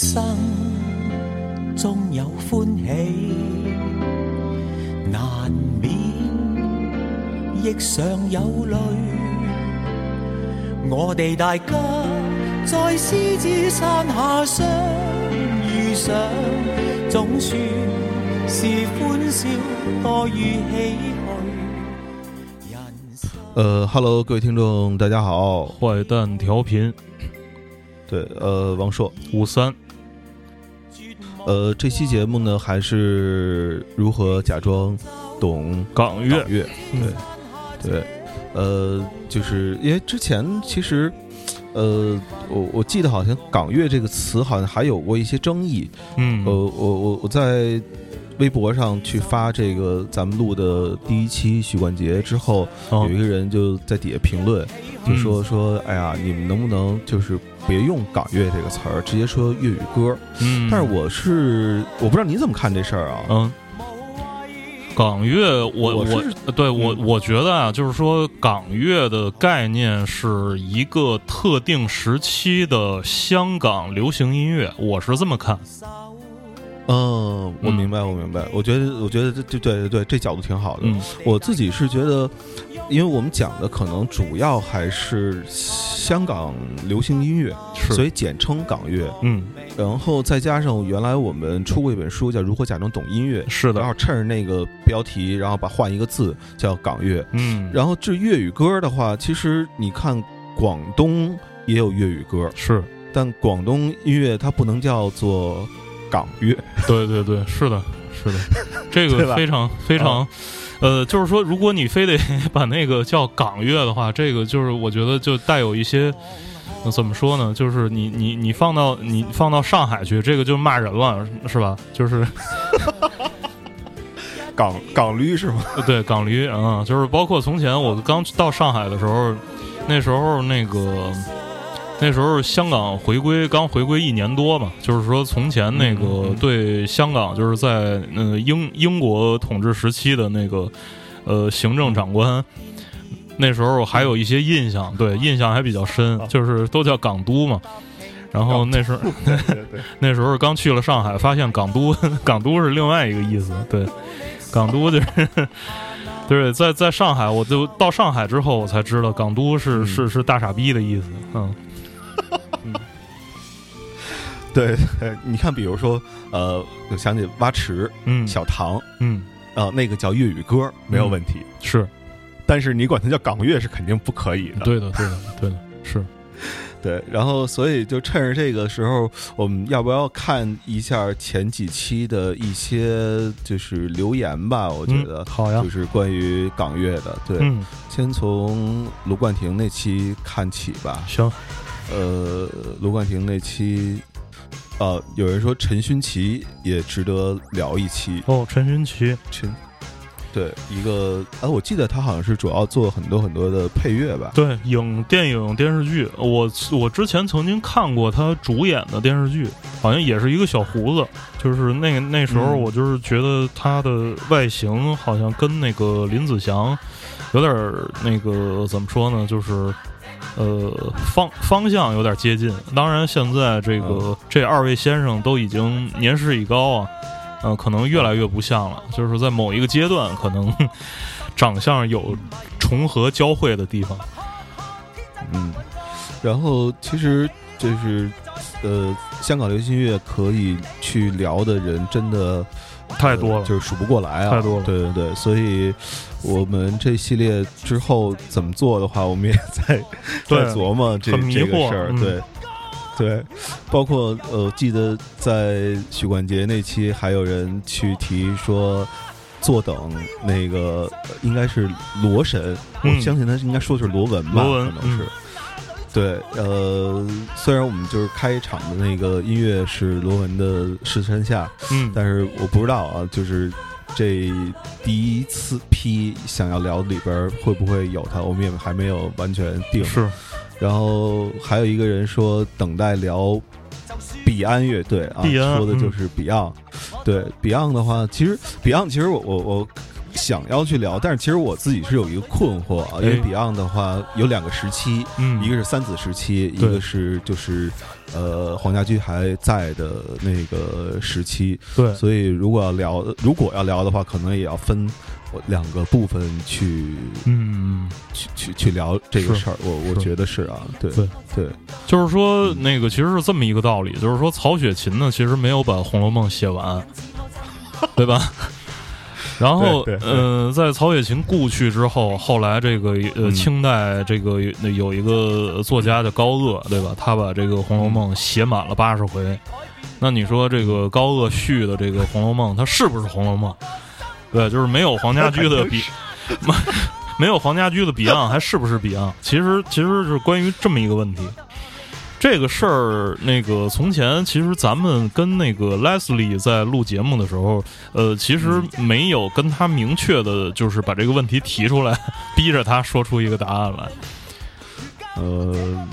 生中有欢喜，难免亦常有泪。我哋大家在狮子山下相遇上，总算是欢笑多于唏嘘。人呃，Hello，各位听众，大家好，坏蛋调频。对，呃，王硕，五三，呃，这期节目呢，还是如何假装懂港乐？对对，呃，就是因为之前其实，呃，我我记得好像港乐这个词好像还有过一些争议，嗯，呃，我我我在。微博上去发这个咱们录的第一期许冠杰之后，有一个人就在底下评论，就说说，哎呀，你们能不能就是别用港乐这个词儿，直接说粤语歌？嗯，但是我是我不知道你怎么看这事儿啊？嗯，港乐，我我对我我觉得啊，就是说港乐的概念是一个特定时期的香港流行音乐，我是这么看。嗯，我明白，我明白。我觉得，我觉得这，对对对，这角度挺好的。我自己是觉得，因为我们讲的可能主要还是香港流行音乐，所以简称港乐。嗯，然后再加上原来我们出过一本书叫《如何假装懂音乐》，是的，然后趁着那个标题，然后把换一个字叫港乐。嗯，然后这粤语歌的话，其实你看广东也有粤语歌，是，但广东音乐它不能叫做。港乐。对对对，是的，是的，这个非常非常，呃，就是说，如果你非得把那个叫港乐的话，这个就是我觉得就带有一些，怎么说呢？就是你你你放到你放到上海去，这个就骂人了，是吧？就是港港驴是吗？对，港驴啊，就是包括从前我刚到上海的时候，那时候那个。那时候香港回归刚回归一年多嘛，就是说从前那个对香港就是在呃英英国统治时期的那个呃行政长官，那时候还有一些印象，对印象还比较深，就是都叫港督嘛。然后那时候 那时候刚去了上海，发现港督港督是另外一个意思，对港督就是 对在在上海，我就到上海之后，我才知道港督是是是大傻逼的意思，嗯。对，你看，比如说，呃，我想起蛙池，嗯，小唐，嗯，啊，那个叫粤语歌，没有问题，是，但是你管它叫港乐是肯定不可以的，对的，对的，对的，是，对，然后，所以就趁着这个时候，我们要不要看一下前几期的一些就是留言吧？我觉得好呀，就是关于港乐的，对，先从卢冠廷那期看起吧。行，呃，卢冠廷那期。呃，有人说陈勋奇也值得聊一期哦。陈勋奇，陈对一个哎，我记得他好像是主要做很多很多的配乐吧？对，影电影电视剧，我我之前曾经看过他主演的电视剧，好像也是一个小胡子，就是那个那时候我就是觉得他的外形好像跟那个林子祥有点那个怎么说呢，就是。呃，方方向有点接近，当然现在这个这二位先生都已经年事已高啊，呃，可能越来越不像了。就是在某一个阶段，可能 长相有重合交汇的地方。嗯，然后其实就是，呃，香港流行乐可以去聊的人真的。太多了，就是数不过来啊！太多了，对对对，所以我们这系列之后怎么做的话，我们也在 在琢磨这这个事儿。对对，包括呃，记得在许冠杰那期，还有人去提说，坐等那个应该是罗神，我相信他应该说的是罗文吧，可能是。对，呃，虽然我们就是开场的那个音乐是罗文的《逝川下》，嗯，但是我不知道啊，就是这第一次批想要聊里边会不会有他，我们也还没有完全定是。然后还有一个人说等待聊，Beyond 乐队啊，说的就是 Beyond。对 Beyond 的话，其实 Beyond，其实我我我。想要去聊，但是其实我自己是有一个困惑啊，因为 Beyond 的话有两个时期，嗯，一个是三子时期，一个是就是呃黄家驹还在的那个时期，对，所以如果要聊如果要聊的话，可能也要分两个部分去，嗯，去去去聊这个事儿，我我觉得是啊，对对，就是说那个其实是这么一个道理，就是说曹雪芹呢其实没有把《红楼梦》写完，对吧？然后，嗯，在曹雪芹故去之后，后来这个呃清代这个有有一个作家叫高鹗，对吧？他把这个《红楼梦》写满了八十回。那你说这个高鹗续的这个《红楼梦》，它是不是《红楼梦》？对，就是没有黄家驹的笔，没有黄家驹的笔 e 还是不是笔 e 其实，其实是关于这么一个问题。这个事儿，那个从前其实咱们跟那个 Leslie 在录节目的时候，呃，其实没有跟他明确的，就是把这个问题提出来，逼着他说出一个答案来。呃，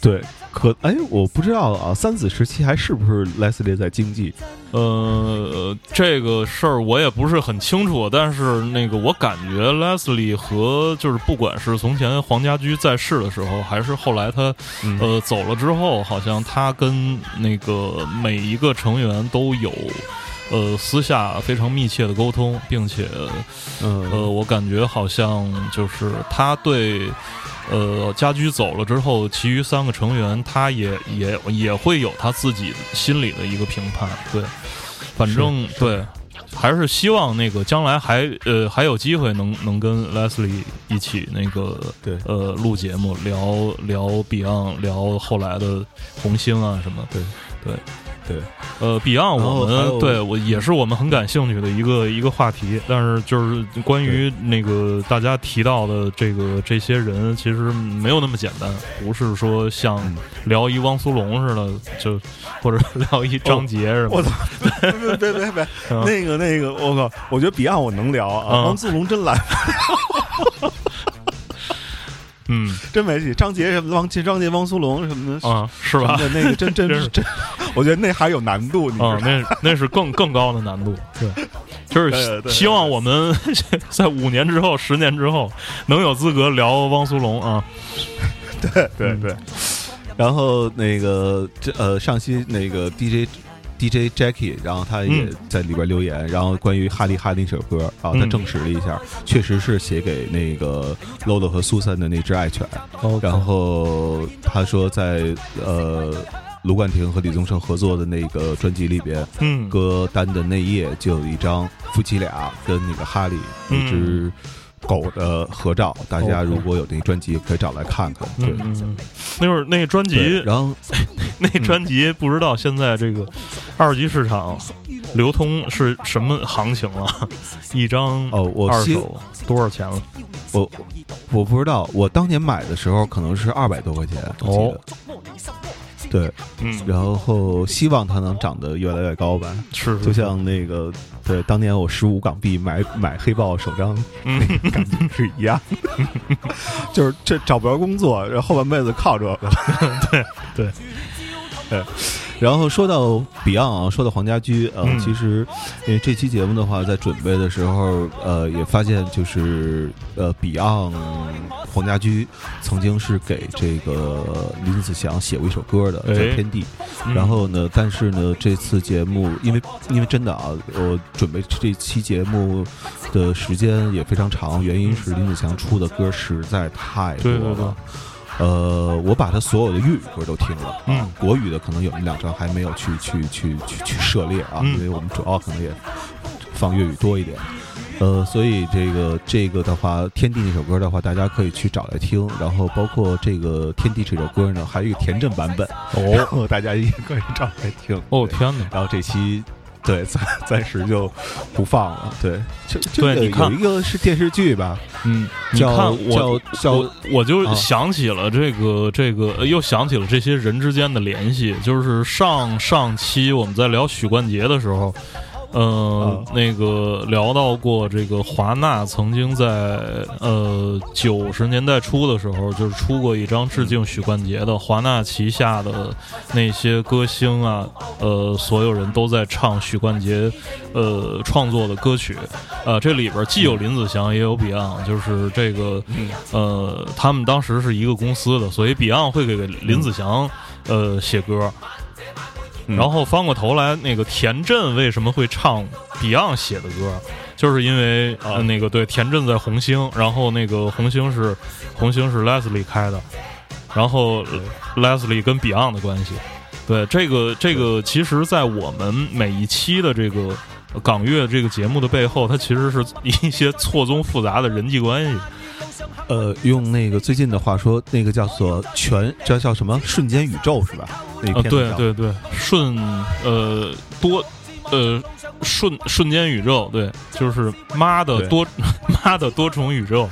对。可哎，我不知道啊，三子时期还是不是莱斯利在经济？呃，这个事儿我也不是很清楚，但是那个我感觉莱斯利和就是不管是从前黄家驹在世的时候，还是后来他呃走了之后，好像他跟那个每一个成员都有呃私下非常密切的沟通，并且呃，我感觉好像就是他对。呃，家居走了之后，其余三个成员他也也也会有他自己心里的一个评判，对，反正对，还是希望那个将来还呃还有机会能能跟 Leslie 一起那个对呃录节目，聊聊 Beyond，聊后来的红星啊什么，对对对。呃，Beyond，我们对我也是我们很感兴趣的一个一个话题，但是就是关于那个大家提到的这个这些人，其实没有那么简单，不是说像聊一汪苏泷似的，就或者聊一张杰什么。别别别别，那个那个，我靠，我觉得 Beyond 我能聊，啊，汪苏泷真来。嗯，真没戏。张杰什么？汪张杰、汪苏泷什么的啊？是吧？那个真真是真，我觉得那还有难度。你知啊，那那是更更高的难度。对，就是希望我们 在五年之后、十年之后能有资格聊汪苏泷啊。对对对。然后那个呃，上期那个 DJ。D J j a c k i e 然后他也在里边留言，然后关于《哈利哈利》这首歌，后他证实了一下，确实是写给那个 Lolo 和 Susan 的那只爱犬。然后他说在呃卢冠廷和李宗盛合作的那个专辑里边，嗯，歌单的内页就有一张夫妻俩跟那个哈利那只。狗的合照，大家如果有那专辑，可以找来看看。对，那会儿那专辑，然后 那专辑不知道现在这个二级市场流通是什么行情了，一张哦我二手多少钱了？我我不知道，我当年买的时候可能是二百多块钱哦。对，嗯，然后希望它能涨得越来越高吧，是，就像那个，对，当年我十五港币买买黑豹首张，那感觉是一样，就是这找不着工作，然后半辈子靠这个，对对。对，然后说到 Beyond 啊，说到黄家驹啊，其实因为这期节目的话，在准备的时候，呃，也发现就是呃，Beyond 黄家驹曾经是给这个林子祥写过一首歌的，《天地》，然后呢，但是呢，这次节目，因为因为真的啊，我准备这期节目的时间也非常长，原因是林子祥出的歌实在太多了。呃，我把他所有的粤语歌都听了，嗯，国语的可能有两张还没有去去去去去涉猎啊，因为我们主要可能也放粤语多一点，呃，所以这个这个的话，《天地》那首歌的话，大家可以去找来听，然后包括这个《天地》这首歌呢，还有一个田震版本，哦，大家也可以找来听，哦天哪，然后这期。对，暂暂时就不放了。对，就就有一个是电视剧吧，嗯，你看，我我我就想起了这个这个，又想起了这些人之间的联系。就是上上期我们在聊许冠杰的时候。呃，那个聊到过这个华纳曾经在呃九十年代初的时候，就是出过一张致敬许冠杰的。华纳旗下的那些歌星啊，呃，所有人都在唱许冠杰呃创作的歌曲。呃，这里边既有林子祥，也有 Beyond，就是这个呃，他们当时是一个公司的，所以 Beyond 会给林子祥呃写歌。然后翻过头来，那个田震为什么会唱 Beyond 写的歌，就是因为啊，那个对，田震在红星，然后那个红星是红星是 Leslie 开的，然后 Leslie 跟 Beyond 的关系，对，这个这个其实，在我们每一期的这个港乐这个节目的背后，它其实是一些错综复杂的人际关系。呃，用那个最近的话说，那个叫做“全”叫叫什么？瞬间宇宙是吧？那啊，对对对，瞬呃多呃瞬瞬间宇宙，对，就是妈的多 妈的多重宇宙，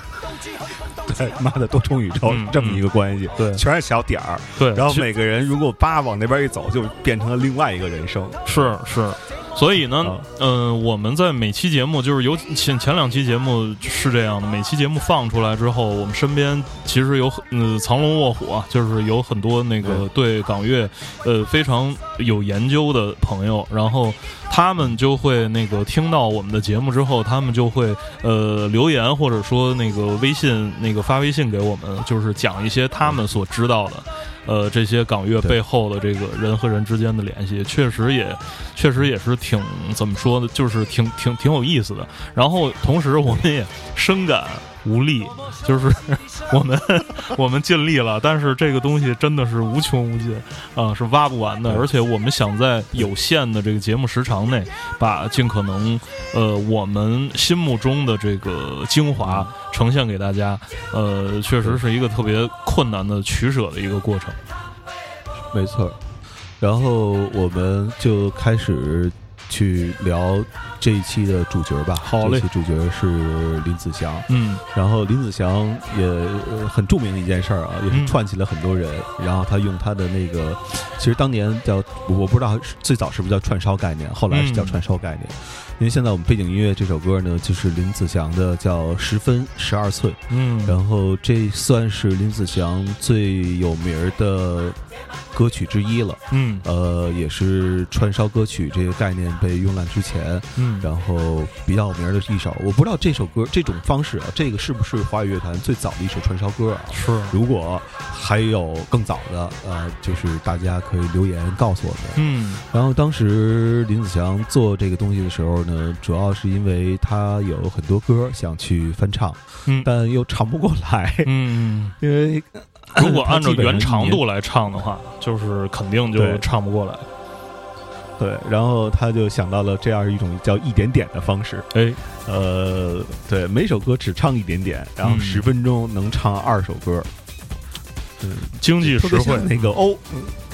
对妈的多重宇宙这么一个关系，对，全是小点儿，对，然后每个人如果叭往那边一走，就变成了另外一个人生，是是。所以呢，嗯，我们在每期节目，就是有前前两期节目是这样的，每期节目放出来之后，我们身边其实有嗯藏龙卧虎，啊，就是有很多那个对港乐呃非常有研究的朋友，然后他们就会那个听到我们的节目之后，他们就会呃留言或者说那个微信那个发微信给我们，就是讲一些他们所知道的，呃，这些港乐背后的这个人和人之间的联系，确实也确实也是。挺怎么说呢，就是挺挺挺有意思的。然后同时，我们也深感无力，就是 我们我们尽力了，但是这个东西真的是无穷无尽啊，是挖不完的。而且我们想在有限的这个节目时长内，把尽可能呃我们心目中的这个精华呈现给大家，呃，确实是一个特别困难的取舍的一个过程。没错然后我们就开始。去聊这一期的主角吧。好嘞，主角是林子祥。嗯，然后林子祥也很著名的一件事儿啊，也是串起了很多人。然后他用他的那个，其实当年叫我不知道最早是不是叫串烧概念，后来是叫串烧概念。因为现在我们背景音乐这首歌呢，就是林子祥的，叫《十分十二寸》，嗯，然后这算是林子祥最有名的歌曲之一了，嗯，呃，也是串烧歌曲这个概念被用烂之前，嗯，然后比较有名的一首。我不知道这首歌这种方式啊，这个是不是华语乐坛最早的一首串烧歌啊？是。如果还有更早的，呃，就是大家可以留言告诉我们。嗯，然后当时林子祥做这个东西的时候。嗯，主要是因为他有很多歌想去翻唱，嗯，但又唱不过来，嗯，因为如果按照原长度来唱的话，就是肯定就唱不过来。对，然后他就想到了这样一种叫一点点的方式，哎，呃，对，每首歌只唱一点点，然后十分钟能唱二首歌，嗯，经济实惠那个哦。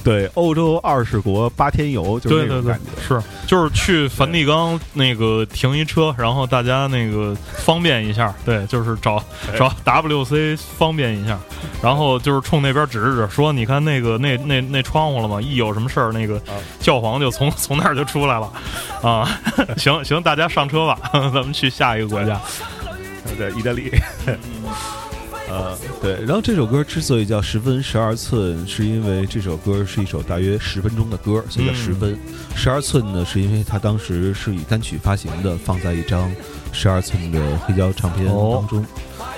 对，欧洲二十国八天游就是那个感觉，是就是去梵蒂冈那个停一车，然后大家那个方便一下，对，就是找找 WC 方便一下，然后就是冲那边指指，说你看那个那那那窗户了吗？一有什么事儿，那个教皇就从 从那儿就出来了，啊，行行，大家上车吧，咱们去下一个国家，在意大利。呃，对。然后这首歌之所以叫《十分十二寸》，是因为这首歌是一首大约十分钟的歌，所以叫十分。十二寸呢，是因为它当时是以单曲发行的，放在一张十二寸的黑胶唱片当中，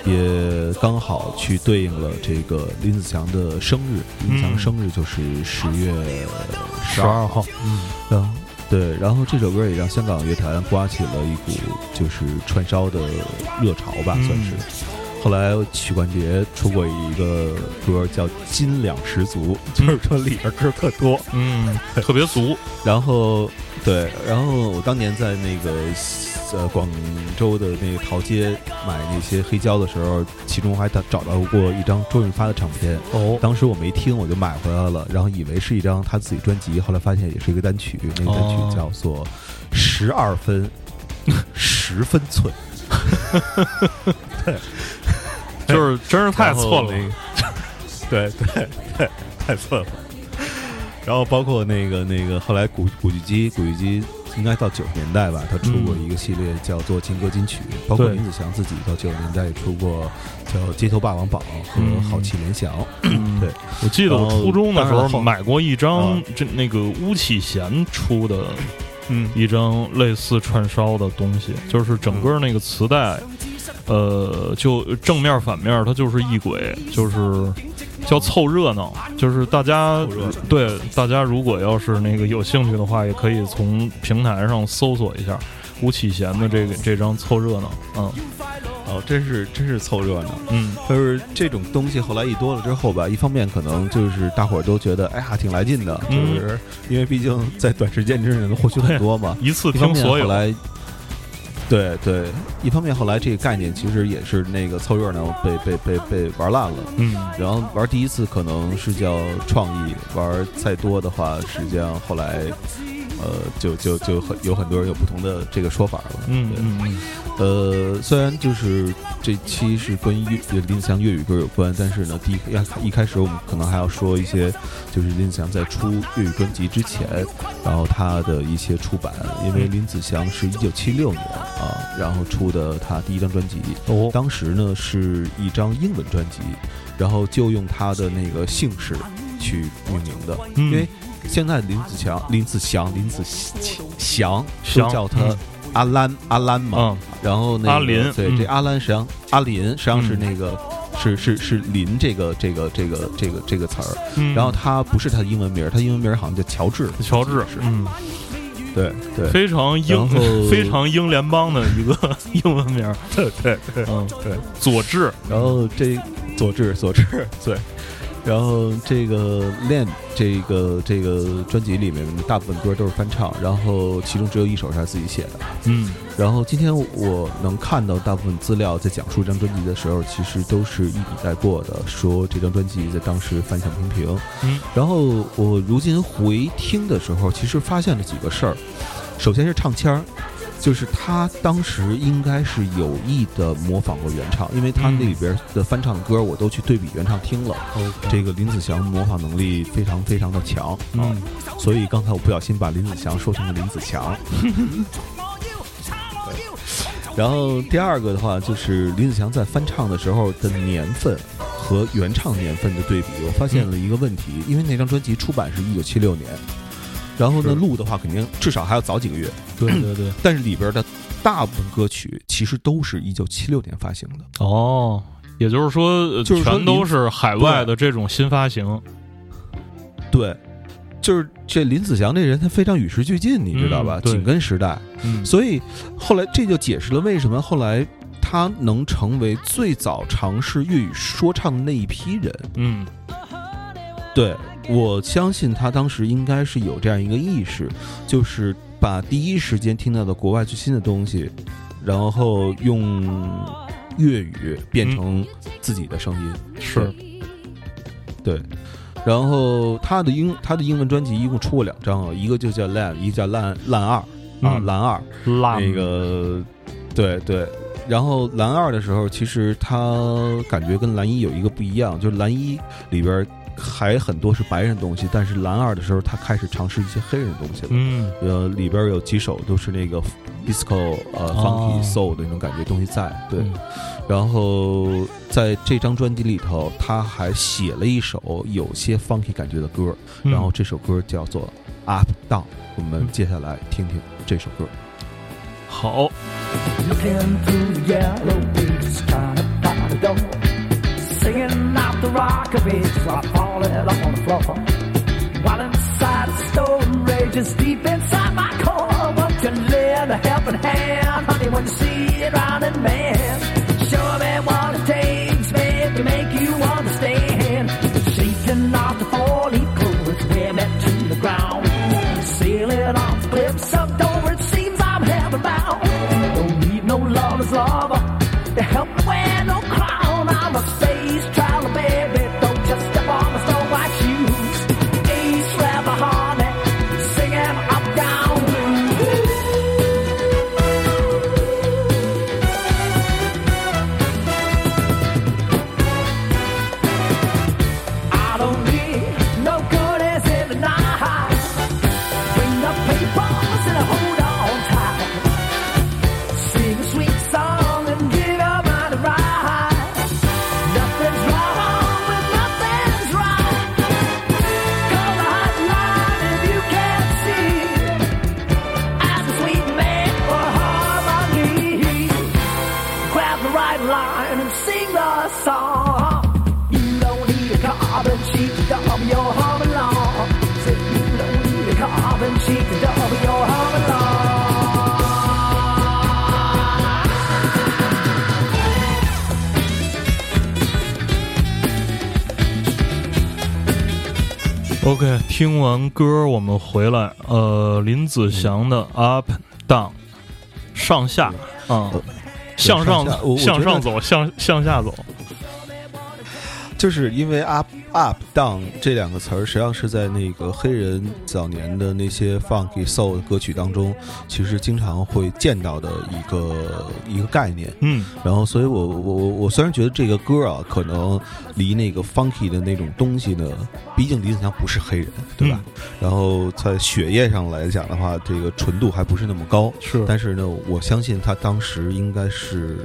也刚好去对应了这个林子祥的生日。林子祥生日就是十月十二号。嗯。对。然后这首歌也让香港乐坛刮起了一股就是串烧的热潮吧，算是。后来曲冠杰出过一个歌叫《斤两十足》，就是说里边歌特多，嗯，特别俗。然后，对，然后我当年在那个呃广州的那个淘街买那些黑胶的时候，其中还找找过一张周润发的唱片。哦，当时我没听，我就买回来了，然后以为是一张他自己专辑，后来发现也是一个单曲，那个单曲叫做《十二分十分寸》。对。就是真是太寸了，对对对，太寸了。然后包括那个那个后来古古巨基，古巨基应该到九十年代吧，他出过一个系列叫做《金歌金曲》，包括林子祥自己到九十年代也出过叫《街头霸王榜》和《好气联想。对，我记得我初中的时候买过一张这那个巫启贤出的，嗯，一张类似串烧的东西，就是整个那个磁带。呃，就正面反面，它就是异鬼，就是叫凑热闹，就是大家对大家如果要是那个有兴趣的话，也可以从平台上搜索一下吴启贤的这个这张凑热闹，嗯，哦，真是真是凑热闹，嗯，就是这种东西后来一多了之后吧，一方面可能就是大伙都觉得哎呀挺来劲的，就是因为毕竟在短时间之内能获取很多嘛，一次听所有来。对对，一方面后来这个概念其实也是那个凑热闹被被被被玩烂了，嗯，然后玩第一次可能是叫创意，玩再多的话实际上后来，呃，就就就很有很多人有不同的这个说法了，嗯嗯。呃，虽然就是这期是关于林子祥粤语歌有关，但是呢，第一要一开始我们可能还要说一些，就是林子祥在出粤语专辑之前，然后他的一些出版，因为林子祥是一九七六年啊，然后出的他第一张专辑，当时呢是一张英文专辑，然后就用他的那个姓氏去命名的，因为现在林子祥、林子祥、林子祥都叫他。阿兰，阿兰嘛，然后那个阿林，对，这阿兰实际上，阿林实际上是那个，是是是林这个这个这个这个这个词儿，然后他不是他的英文名，他英文名好像叫乔治，乔治，是，嗯，对对，非常英，非常英联邦的一个 英文名，对对对，嗯，对，佐治，然后这佐治，佐治，对。然后这个《恋》这个这个专辑里面大部分歌都是翻唱，然后其中只有一首是他自己写的。嗯。然后今天我能看到大部分资料在讲述这张专辑的时候，其实都是一笔带过的，说这张专辑在当时反响平平。嗯。然后我如今回听的时候，其实发现了几个事儿。首先是唱腔儿。就是他当时应该是有意的模仿过原唱，因为他那里边的翻唱歌我都去对比原唱听了。这个林子祥模仿能力非常非常的强，嗯，所以刚才我不小心把林子祥说成了林子强。然后第二个的话就是林子祥在翻唱的时候的年份和原唱年份的对比，我发现了一个问题，因为那张专辑出版是一九七六年。然后呢，录的话肯定至少还要早几个月。对对对，但是里边的大部分歌曲其实都是一九七六年发行的。哦，也就是说，全都是海外的这种新发行。对，就是这林子祥这人，他非常与时俱进，你知道吧？紧跟时代，所以后来这就解释了为什么后来他能成为最早尝试粤语说唱的那一批人。嗯，对。我相信他当时应该是有这样一个意识，就是把第一时间听到的国外最新的东西，然后用粤语变成自己的声音。是，对。然后他的英他的英文专辑一共出过两张啊，一个就叫《烂》，一个叫《烂烂二》啊，《蓝二》。那个对对，然后蓝二的时候，其实他感觉跟蓝一有一个不一样，就是蓝一里边。还很多是白人东西，但是蓝二的时候，他开始尝试一些黑人东西了。嗯，呃，里边有几首都是那个 disco 呃 funky soul 的那种感觉东西在。对，然后在这张专辑里头，他还写了一首有些 funky 感觉的歌，然后这首歌叫做 Up Down。我们接下来听听这首歌。好。the rock of ages while falling on the floor. While inside the storm rages deep inside my core, won't you lend a helping hand, honey, when you see 听完歌，我们回来。呃，林子祥的《Up Down》，上下啊，向上向上走，向向下走，就是因为 Up Up。当这两个词儿实际上是在那个黑人早年的那些 funky soul 歌曲当中，其实经常会见到的一个一个概念。嗯，然后，所以我我我虽然觉得这个歌啊，可能离那个 funky 的那种东西呢，毕竟李子强不是黑人，对吧？然后在血液上来讲的话，这个纯度还不是那么高。是，但是呢，我相信他当时应该是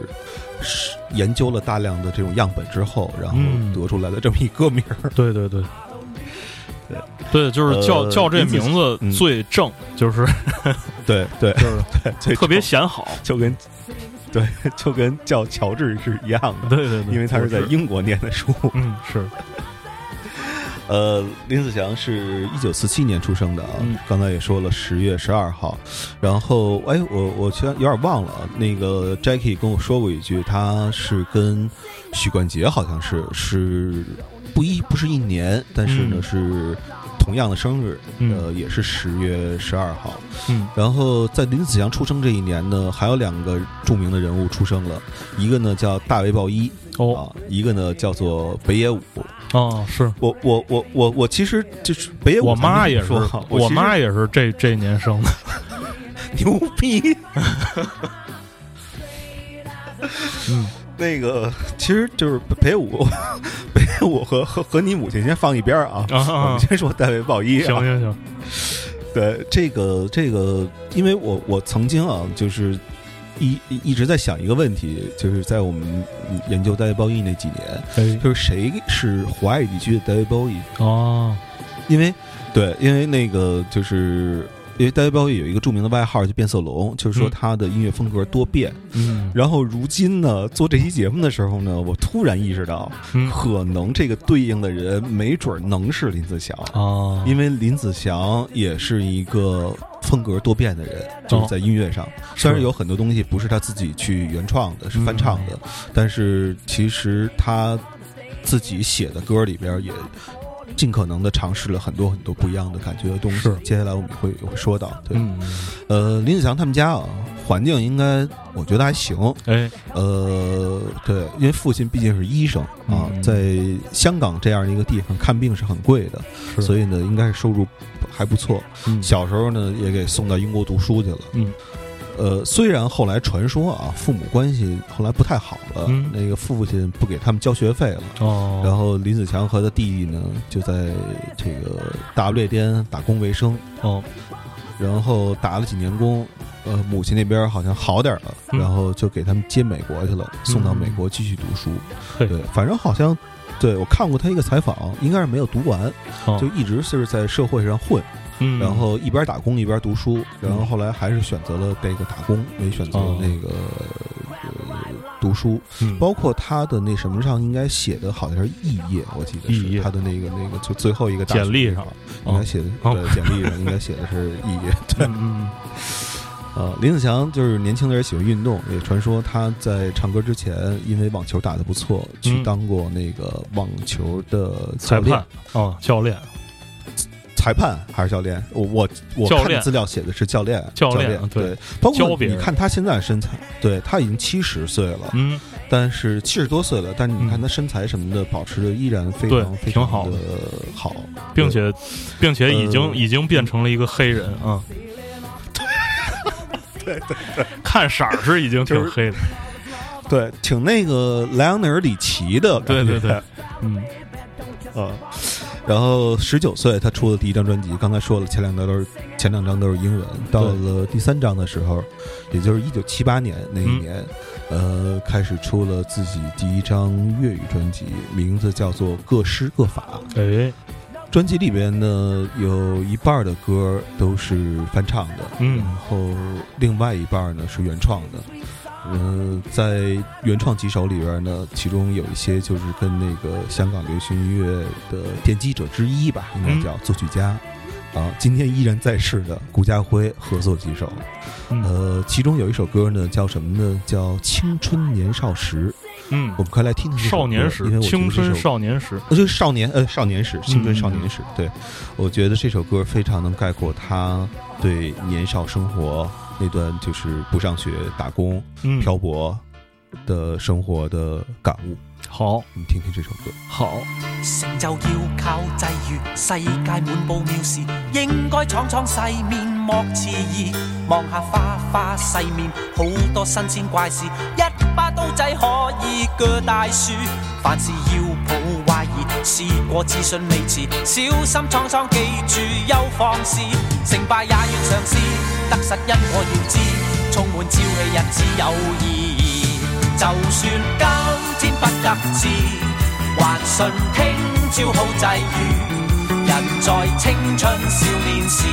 是研究了大量的这种样本之后，然后得出来了这么一个名儿。对。对对，对对，就是叫叫这名字最正，就是 对对，就是对，特别显好，就跟对，就跟叫乔治是一样的，对对对，因为他是在英国念的书，嗯是。呃，林子祥是一九四七年出生的啊，刚才也说了十月十二号，然后哎，我我其实有点忘了那个 j a c k i e 跟我说过一句，他是跟许冠杰好像是是。不一不是一年，但是呢是同样的生日，呃，也是十月十二号。嗯，然后在林子祥出生这一年呢，还有两个著名的人物出生了，一个呢叫大卫鲍伊，哦，一个呢叫做北野武。哦，是我我我我我其实就是北野，武，我妈也是，我妈也是这这一年生的，牛逼。嗯。那个 其实就是北五，北 五和和和你母亲先放一边啊，我们先说戴维鲍伊。行行行，对，这个这个，因为我我曾经啊，就是一一直在想一个问题，就是在我们研究戴维鲍伊那几年，就是谁是华裔地区的戴维鲍伊？哦，因为对，因为那个就是。因为戴维·鲍有一个著名的外号叫“变色龙”，就是说他的音乐风格多变。嗯，然后如今呢，做这期节目的时候呢，我突然意识到，可能这个对应的人没准能是林子祥啊，因为林子祥也是一个风格多变的人，就是在音乐上，虽然有很多东西不是他自己去原创的，是翻唱的，但是其实他自己写的歌里边也。尽可能的尝试了很多很多不一样的感觉的东西。接下来我们会会说到，对，呃，林子祥他们家啊，环境应该我觉得还行，哎，呃，对，因为父亲毕竟是医生啊，在香港这样的一个地方看病是很贵的，所以呢，应该是收入还不错。小时候呢，也给送到英国读书去了，嗯。呃，虽然后来传说啊，父母关系后来不太好了，那个父亲不给他们交学费了，然后林子强和他弟弟呢就在这个大不列颠打工为生哦，然后打了几年工，呃，母亲那边好像好点了，然后就给他们接美国去了，送到美国继续读书，对，反正好像。对，我看过他一个采访，应该是没有读完，就一直是在社会上混，然后一边打工一边读书，然后后来还是选择了这个打工，没选择那个读书。包括他的那什么上应该写的好像是肄业，我记得，是他的那个那个就最后一个简历上应该写的对简历上应该写的是肄业，对。呃，林子祥就是年轻的人喜欢运动，也传说他在唱歌之前，因为网球打得不错，去当过那个网球的裁判啊，教练，裁判还是教练？我我我看资料写的是教练，教练对。包括你看他现在身材，对他已经七十岁了，嗯，但是七十多岁了，但是你看他身材什么的，保持的依然非常非常好，好，并且并且已经已经变成了一个黑人啊。对对对，看色儿是已经挺黑的，对，挺那个莱昂内尔里奇的，对对对，嗯，呃，然后十九岁他出了第一张专辑，刚才说了前两张都是前两张都是英文，到了第三张的时候，也就是一九七八年那一年，呃，开始出了自己第一张粤语专辑，名字叫做《各诗各法》。哎。专辑里边呢，有一半的歌都是翻唱的，然后另外一半呢是原创的。呃，在原创几首里边呢，其中有一些就是跟那个香港流行音乐的奠基者之一吧，应该叫作曲家，啊，今天依然在世的顾家辉合作几首。呃，其中有一首歌呢叫什么呢？叫《青春年少时》。嗯，我们快来听《听少年时》，因为我觉少年时》，我觉得《少年》呃，《少年时》，青春少年时，对，我觉得这首歌非常能概括他对年少生活那段就是不上学、打工、漂泊的生活的感悟。好，我们听听这首歌。好，成就要靠际遇，世界满布妙事，应该闯闯世面莫迟疑。望下花花世面，好多新鲜怪事，一把刀仔可以锯大树。凡事要抱怀疑，试过自信未迟，小心闯闯，记住又放肆。成败也要尝试，得失因果要知，充满朝气日子有意义。就算艰。不得志，还信听朝好际遇。人在青春少年时，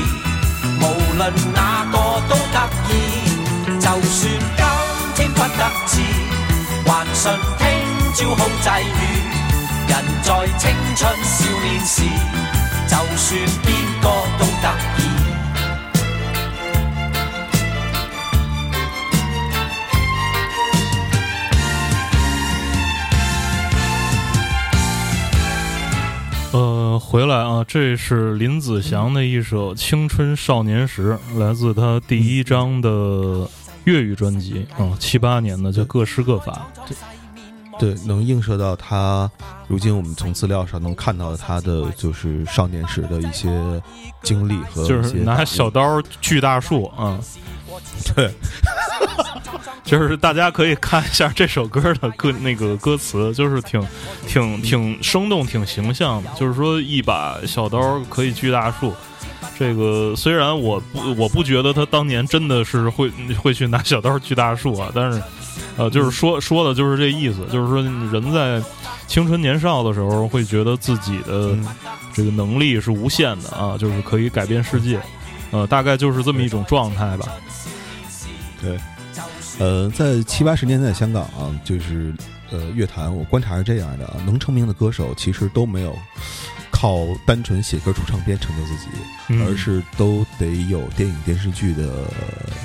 无论哪个都得意。就算今天不得志，还信听朝好际遇。人在青春少年时，就算边个都得意。回来啊，这是林子祥的一首《青春少年时》，来自他第一张的粤语专辑啊，七八年的叫《各施各法，对，能映射到他如今我们从资料上能看到他的就是少年时的一些经历和就是拿小刀锯大树啊。对，就是大家可以看一下这首歌的歌那个歌词，就是挺挺挺生动、挺形象的。就是说，一把小刀可以锯大树。这个虽然我不我不觉得他当年真的是会会去拿小刀锯大树啊，但是呃，就是说说的就是这意思。就是说，人在青春年少的时候会觉得自己的这个能力是无限的啊，就是可以改变世界。呃，大概就是这么一种状态吧。对，呃，在七八十年代香港啊，就是呃乐坛，我观察是这样的啊，能成名的歌手其实都没有靠单纯写歌出唱片成就自己，而是都得有电影电视剧的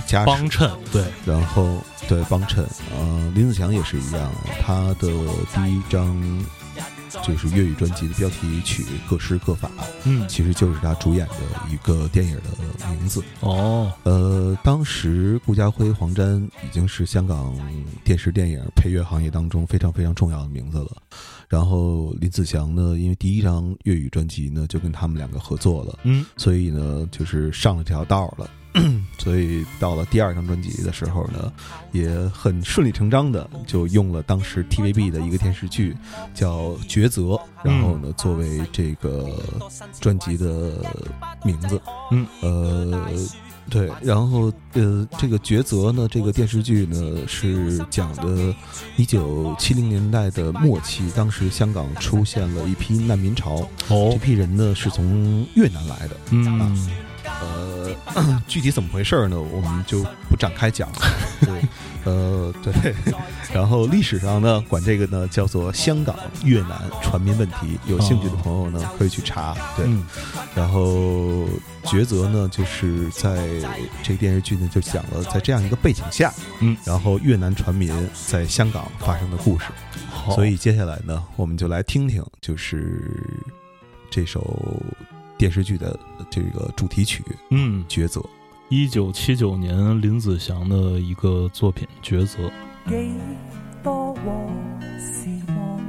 加持，帮衬，对，然后对帮衬啊，林子祥也是一样，他的第一张。就是粤语专辑的标题曲《各施各法》，嗯，其实就是他主演的一个电影的名字哦。呃，当时顾嘉辉、黄沾已经是香港电视电影配乐行业当中非常非常重要的名字了。然后林子祥呢，因为第一张粤语专辑呢就跟他们两个合作了，嗯，所以呢就是上了这条道了。所以到了第二张专辑的时候呢，也很顺理成章的就用了当时 TVB 的一个电视剧叫《抉择》，然后呢作为这个专辑的名字。嗯，呃，对，然后呃，这个《抉择》呢，这个电视剧呢是讲的1970年代的末期，当时香港出现了一批难民潮，这批人呢是从越南来的。嗯，呃。具体怎么回事呢？我们就不展开讲。了。对，呃，对。然后历史上呢，管这个呢叫做香港越南船民问题。有兴趣的朋友呢，可以去查。对。然后抉择呢，就是在这个电视剧呢，就讲了在这样一个背景下，嗯，然后越南船民在香港发生的故事。所以接下来呢，我们就来听听，就是这首。电视剧的这个主题曲，嗯，抉择。一九七九年林子祥的一个作品《抉择》。几多和时望，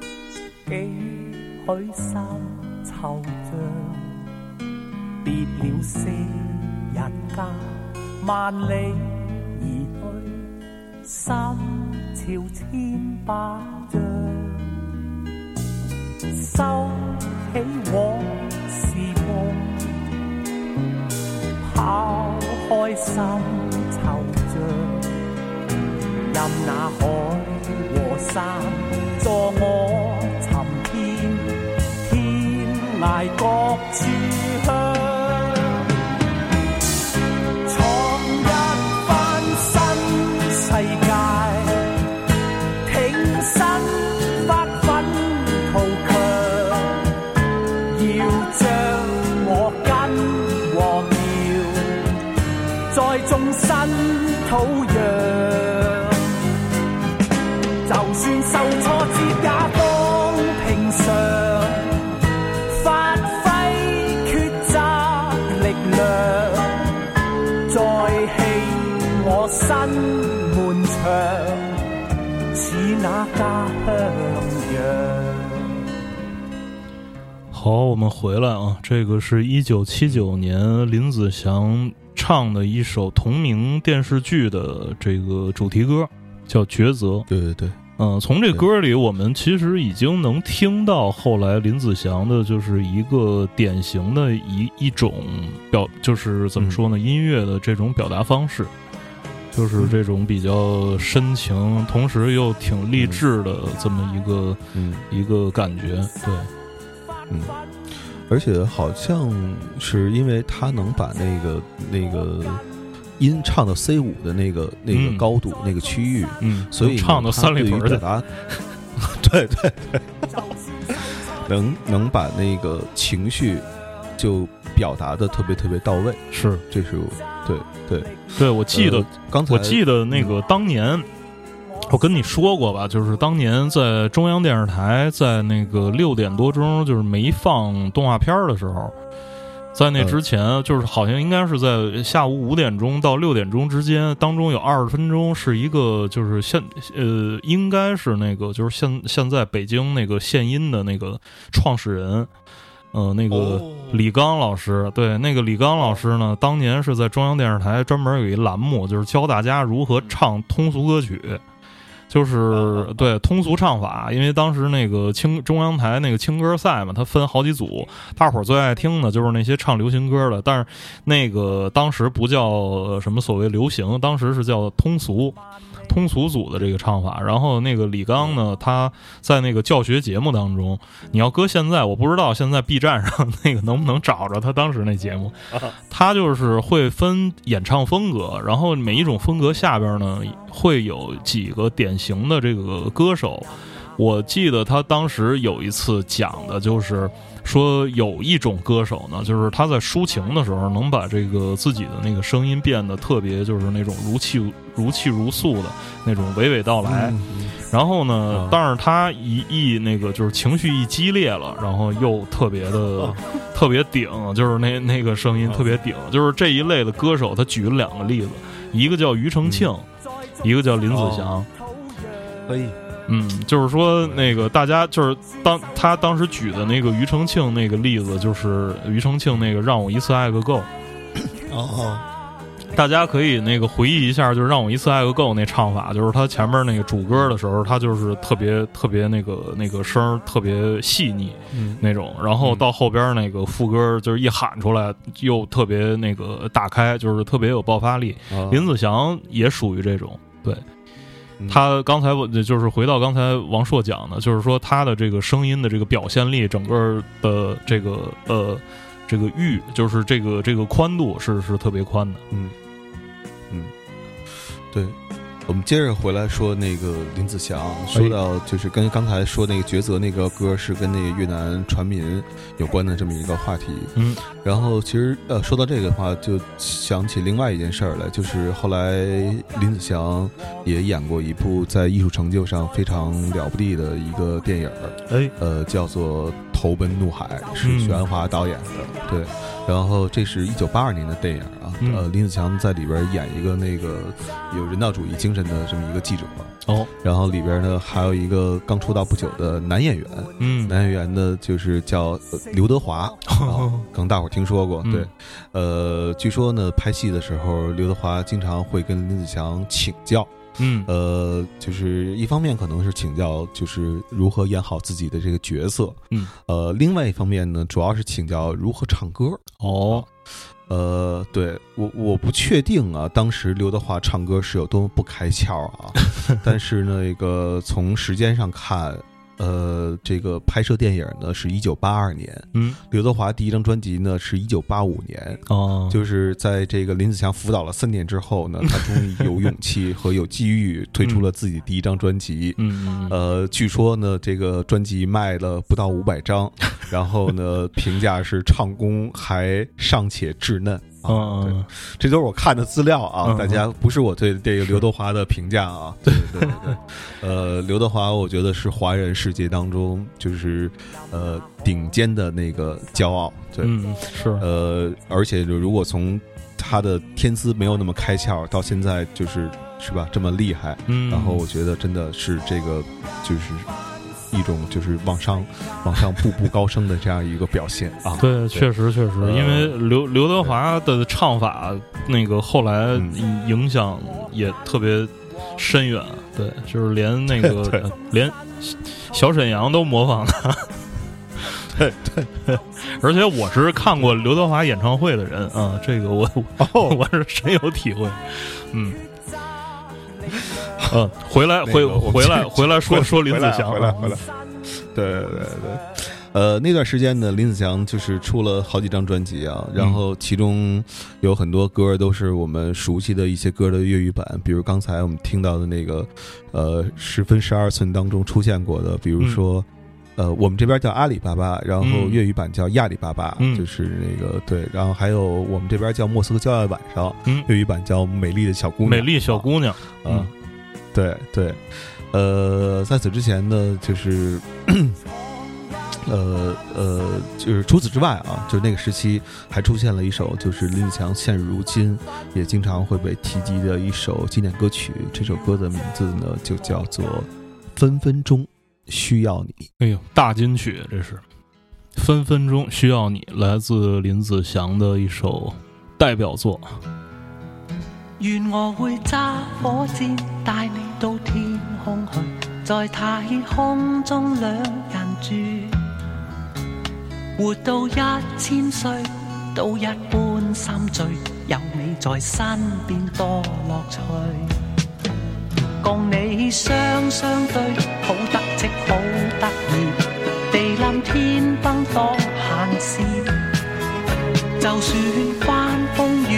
几许山惆怅，别了四人家，万里而去，山潮千百丈。收起往事梦，抛开心惆怅，任那海和山助我寻遍天涯各处乡。我们回来啊，这个是一九七九年林子祥唱的一首同名电视剧的这个主题歌，叫《抉择》。对对对，嗯，从这歌里，我们其实已经能听到后来林子祥的就是一个典型的一一种表，就是怎么说呢？音乐的这种表达方式，就是这种比较深情，同时又挺励志的这么一个一个感觉。对，嗯。而且好像是因为他能把那个那个音唱到 C 五的那个那个高度那个区域，嗯，所以唱到三里屯儿 对吧？对对对，能能把那个情绪就表达的特别特别到位，是，这是对对对，我记得刚才我记得那个当年。我跟你说过吧，就是当年在中央电视台，在那个六点多钟，就是没放动画片儿的时候，在那之前，就是好像应该是在下午五点钟到六点钟之间，当中有二十分钟是一个，就是现呃，应该是那个就是现现在北京那个献音的那个创始人，嗯，那个李刚老师，对，那个李刚老师呢，当年是在中央电视台专门有一栏目，就是教大家如何唱通俗歌曲。就是对通俗唱法，因为当时那个青中央台那个青歌赛嘛，它分好几组，大伙儿最爱听的就是那些唱流行歌的，但是那个当时不叫什么所谓流行，当时是叫通俗。通俗组的这个唱法，然后那个李刚呢，他在那个教学节目当中，你要搁现在，我不知道现在 B 站上那个能不能找着他当时那节目。他就是会分演唱风格，然后每一种风格下边呢会有几个典型的这个歌手。我记得他当时有一次讲的就是。说有一种歌手呢，就是他在抒情的时候能把这个自己的那个声音变得特别，就是那种如泣如泣如诉的那种娓娓道来。然后呢，但是他一一那个就是情绪一激烈了，然后又特别的特别顶，就是那那个声音特别顶。就是这一类的歌手，他举了两个例子，一个叫庾澄庆，一个叫林子祥。可以。嗯，就是说那个大家就是当他当时举的那个庾澄庆那个例子，就是庾澄庆那个让我一次爱个够。哦，大家可以那个回忆一下，就是让我一次爱个够那唱法，就是他前面那个主歌的时候，他就是特别特别那个那个声特别细腻那种，然后到后边那个副歌就是一喊出来又特别那个打开，就是特别有爆发力。林子祥也属于这种，对。他刚才我就是回到刚才王硕讲的，就是说他的这个声音的这个表现力，整个的这个呃，这个域，就是这个这个宽度是是特别宽的，嗯嗯，对。我们接着回来说那个林子祥，说到就是跟刚才说那个抉择那个歌是跟那个越南船民有关的这么一个话题。嗯，然后其实呃说到这个的话，就想起另外一件事儿来，就是后来林子祥也演过一部在艺术成就上非常了不地的一个电影儿，哎，呃叫做《投奔怒海》，是徐安华导演的，对，然后这是一九八二年的电影。呃，林子强在里边演一个那个有人道主义精神的这么一个记者哦，然后里边呢还有一个刚出道不久的男演员，嗯，男演员呢就是叫刘德华，刚大伙儿听说过对，呃，据说呢拍戏的时候刘德华经常会跟林子强请教，嗯，呃，就是一方面可能是请教就是如何演好自己的这个角色，嗯，呃，另外一方面呢主要是请教如何唱歌哦。呃，对我我不确定啊，当时刘德华唱歌是有多么不开窍啊，但是那个从时间上看。呃，这个拍摄电影呢是一九八二年，嗯，刘德华第一张专辑呢是一九八五年，哦，就是在这个林子祥辅导了三年之后呢，他终于有勇气和有机遇推出了自己第一张专辑，嗯嗯，呃，据说呢这个专辑卖了不到五百张，然后呢 评价是唱功还尚且稚嫩。啊，对，这都是我看的资料啊。大家不是我对这个刘德华的评价啊，对对对，呃，刘德华我觉得是华人世界当中就是呃顶尖的那个骄傲，对，是呃，而且如果从他的天资没有那么开窍到现在，就是是吧这么厉害，嗯，然后我觉得真的是这个就是。一种就是往上、往上步步高升的这样一个表现啊！对，确实确实，因为刘刘德华的唱法，那个后来影响也特别深远。对，就是连那个 连小沈阳都模仿他。对 对，而且我是看过刘德华演唱会的人啊，这个我我是深有体会。嗯。嗯，回来回回来回来说说林子祥，回来回来，对对对对，呃，那段时间呢，林子祥就是出了好几张专辑啊，然后其中有很多歌都是我们熟悉的一些歌的粤语版，比如刚才我们听到的那个，呃，《十分十二寸》当中出现过的，比如说，呃，我们这边叫阿里巴巴，然后粤语版叫亚里巴巴，就是那个对，然后还有我们这边叫莫斯科郊外晚上，粤语版叫美丽的小姑娘，美丽小姑娘啊。对对，呃，在此之前呢，就是，呃呃，就是除此之外啊，就是那个时期还出现了一首，就是林子祥现如今也经常会被提及的一首经典歌曲。这首歌的名字呢，就叫做《分分钟需要你》。哎呦，大金曲，这是《分分钟需要你》，来自林子祥的一首代表作。愿我会揸火箭，带你到天空去，在太空中两人住，活到一千岁都一般心醉，有你在身边多乐趣，共你相相对，好得戚好得意，地冧天崩当闲事，就算翻风雨。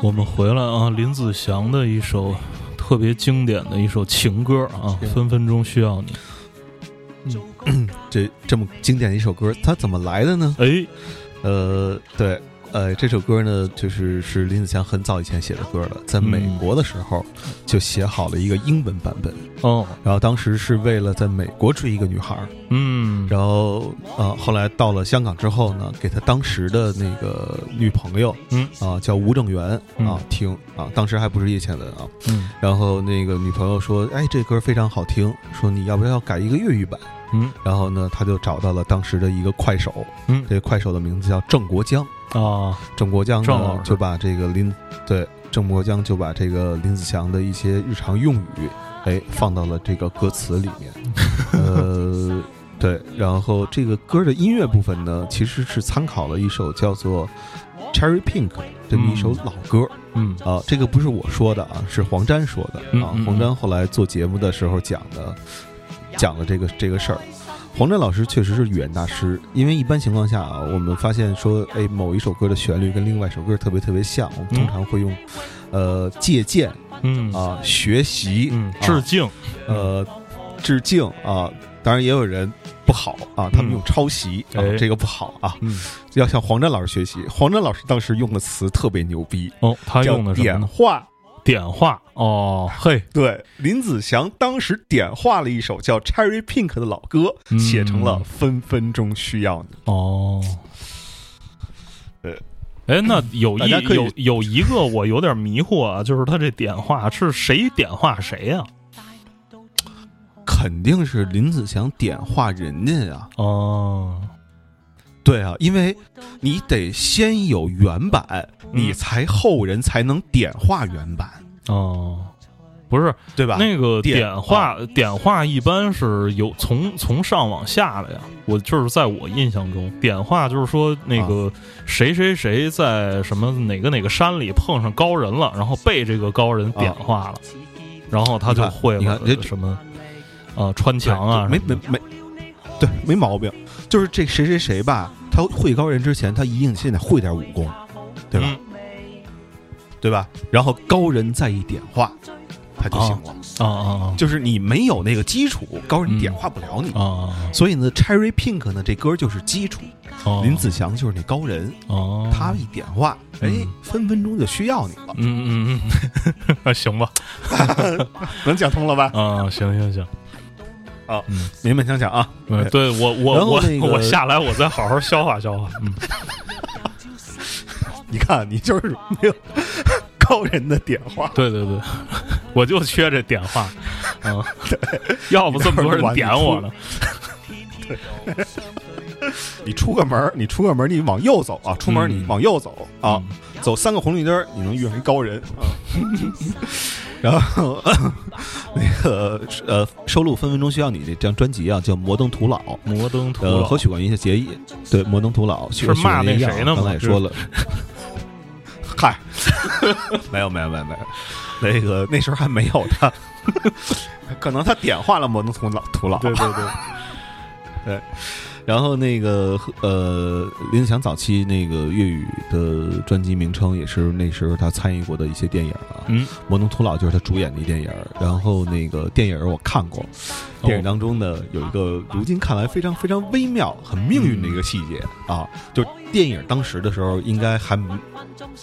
我们回来啊，林子祥的一首特别经典的一首情歌啊，分分钟需要你。这这么经典的一首歌，它怎么来的呢？哎，呃，对。呃，这首歌呢，就是是林子祥很早以前写的歌了，在美国的时候就写好了一个英文版本哦，然后当时是为了在美国追一个女孩，嗯，然后啊，后来到了香港之后呢，给他当时的那个女朋友，嗯，啊叫吴正元啊听啊，当时还不是叶倩文啊，嗯，然后那个女朋友说，哎，这歌非常好听，说你要不要改一个粤语版？嗯，然后呢，他就找到了当时的一个快手，嗯，这个快手的名字叫郑国江。啊，郑国江呢就把这个林对郑国江就把这个林子祥的一些日常用语哎放到了这个歌词里面，呃，对，然后这个歌的音乐部分呢，其实是参考了一首叫做《Cherry Pink》这么一首老歌，嗯啊，这个不是我说的啊，是黄沾说的啊，黄沾后来做节目的时候讲的，讲了这个这个事儿。黄震老师确实是语言大师，因为一般情况下啊，我们发现说，哎，某一首歌的旋律跟另外一首歌特别特别像，我们通常会用，呃，借鉴，嗯啊，学习，嗯，致敬，呃，致敬啊，当然也有人不好啊，他们用抄袭啊，这个不好啊，嗯，要向黄震老师学习，黄震老师当时用的词特别牛逼哦，他用的是什么？点化哦，嘿，对，林子祥当时点化了一首叫《Cherry Pink》的老歌，写成了分分钟需要你哦。呃，哎，那有一有有一个我有点迷惑啊，就是他这点化是谁点化谁呀？肯定是林子祥点化人家呀。哦。对啊，因为，你得先有原版，你才后人才能点化原版哦，不是对吧？那个点化点化一般是有从从上往下的呀。我就是在我印象中，点化就是说那个谁谁谁在什么哪个哪个山里碰上高人了，然后被这个高人点化了，然后他就会了什么，呃，穿墙啊，没没没，对，没毛病，就是这谁谁谁吧。他会高人之前，他一定先得会点武功，对吧？对吧？然后高人再一点化，他就行了。啊啊就是你没有那个基础，高人点化不了你啊。所以呢，《Cherry Pink》呢，这歌就是基础。林子祥就是那高人，哦。他一点化，哎，分分钟就需要你了。嗯嗯嗯，那 行吧，能讲通了吧？啊，行行行。啊，勉勉强强啊，对，我我我 我下来，我再好好消化消化。嗯，你看，你就是没有高人的点化。对对对，我就缺这点化。嗯，要不这么多人点我呢？对，你出个门，你出个门，你往右走啊！出门你往右走啊，走三个红绿灯，你能遇一高人啊。然后，那个呃，收录分分钟需要你这张专辑啊，叫《摩登徒老》，摩登徒老和许冠英的结义，对，《摩登徒老》是骂那谁呢刚才也说了，嗨，没有没有没有没有，那个那时候还没有他，可能他点化了《摩登徒老》徒老，对对对，对。然后那个呃，林子祥早期那个粤语的专辑名称也是那时候他参与过的一些电影啊，嗯，《摩登徒老》就是他主演的一电影。然后那个电影我看过，电影当中呢有一个如今看来非常非常微妙、很命运的一个细节啊，就是电影当时的时候应该还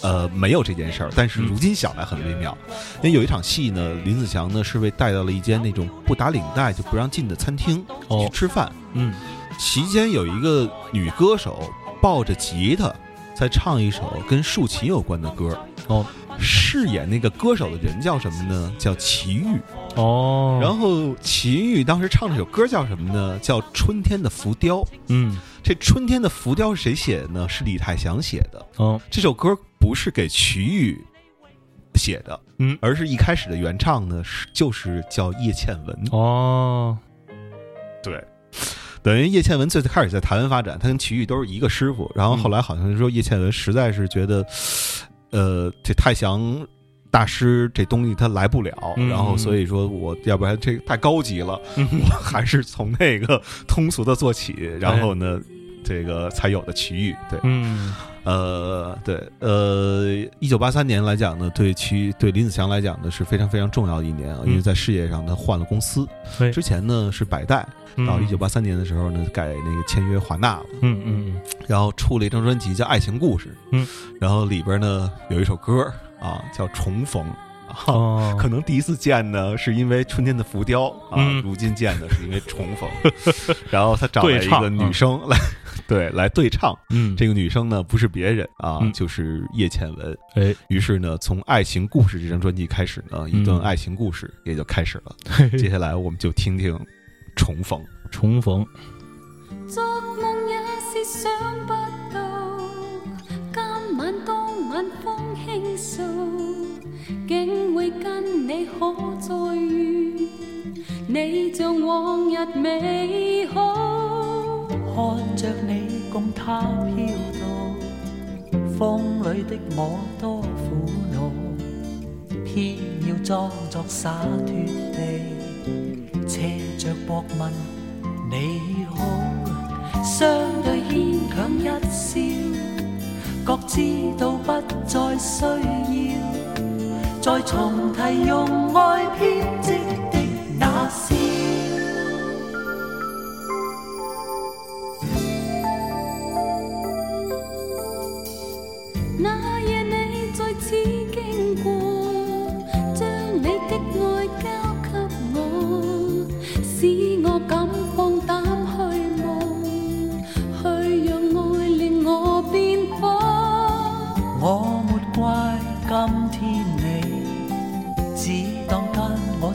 呃没有这件事儿，但是如今想来很微妙，那、有一场戏呢，林子祥呢是被带到了一间那种不打领带就不让进的餐厅去吃饭，嗯。其间有一个女歌手抱着吉他在唱一首跟竖琴有关的歌哦，饰演那个歌手的人叫什么呢？叫齐豫哦。然后齐豫当时唱这首歌叫什么呢？叫《春天的浮雕》。嗯，这《春天的浮雕》是谁写的呢？是李泰祥写的。哦，这首歌不是给齐豫写的，嗯，而是一开始的原唱呢是就是叫叶倩文哦，对。等于叶倩文最开始在台湾发展，他跟齐豫都是一个师傅。然后后来好像说叶倩文实在是觉得，呃，这太祥大师这东西他来不了，然后所以说我要不然这太高级了，我还是从那个 通俗的做起。然后呢？这个才有的奇遇，对，嗯，呃，对，呃，一九八三年来讲呢，对奇对林子祥来讲呢，是非常非常重要的一年啊，因为在事业上他换了公司，之前呢是百代，到一九八三年的时候呢改那个签约华纳了，嗯嗯，然后出了一张专辑叫《爱情故事》，嗯，然后里边呢有一首歌啊叫《重逢》，可能第一次见呢是因为春天的浮雕啊，如今见的是因为重逢，然后他找了一个女生来。对，来对唱。嗯，这个女生呢，不是别人啊，就是叶倩文。哎，于是呢，从《爱情故事》这张专辑开始呢，一段爱情故事也就开始了。接下来我们就听听《重逢》。重逢。做梦也是想不到，今晚当晚风轻诉，竟会跟你可再遇，你像往日美好。看着你共他飘荡，风里的我多苦恼，偏要装作洒脱地斜着膊问你好。相对牵强一笑，各知道不再需要，再重提用爱编织的那笑。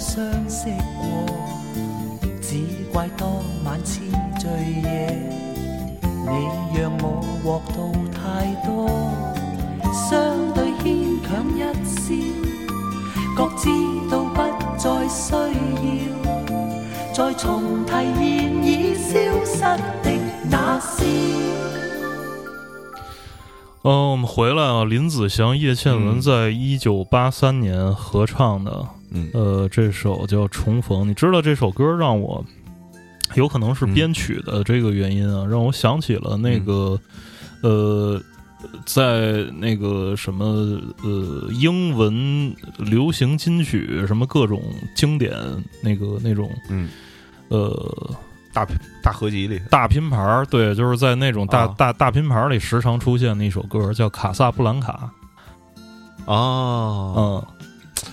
相识过，只怪当晚痴醉夜，你让我获到太多，相对牵强一笑，各知道不再需要，再重提现已消失的那笑。嗯，我们回来啊，林子祥、叶倩文在一九八三年合唱的，呃，这首叫《重逢》，你知道这首歌让我，有可能是编曲的这个原因啊，让我想起了那个，呃，在那个什么呃英文流行金曲什么各种经典那个那种，呃。大大合集里，大拼盘儿，对，就是在那种大大大拼盘里时常出现的一首歌，叫《卡萨布兰卡》啊，嗯。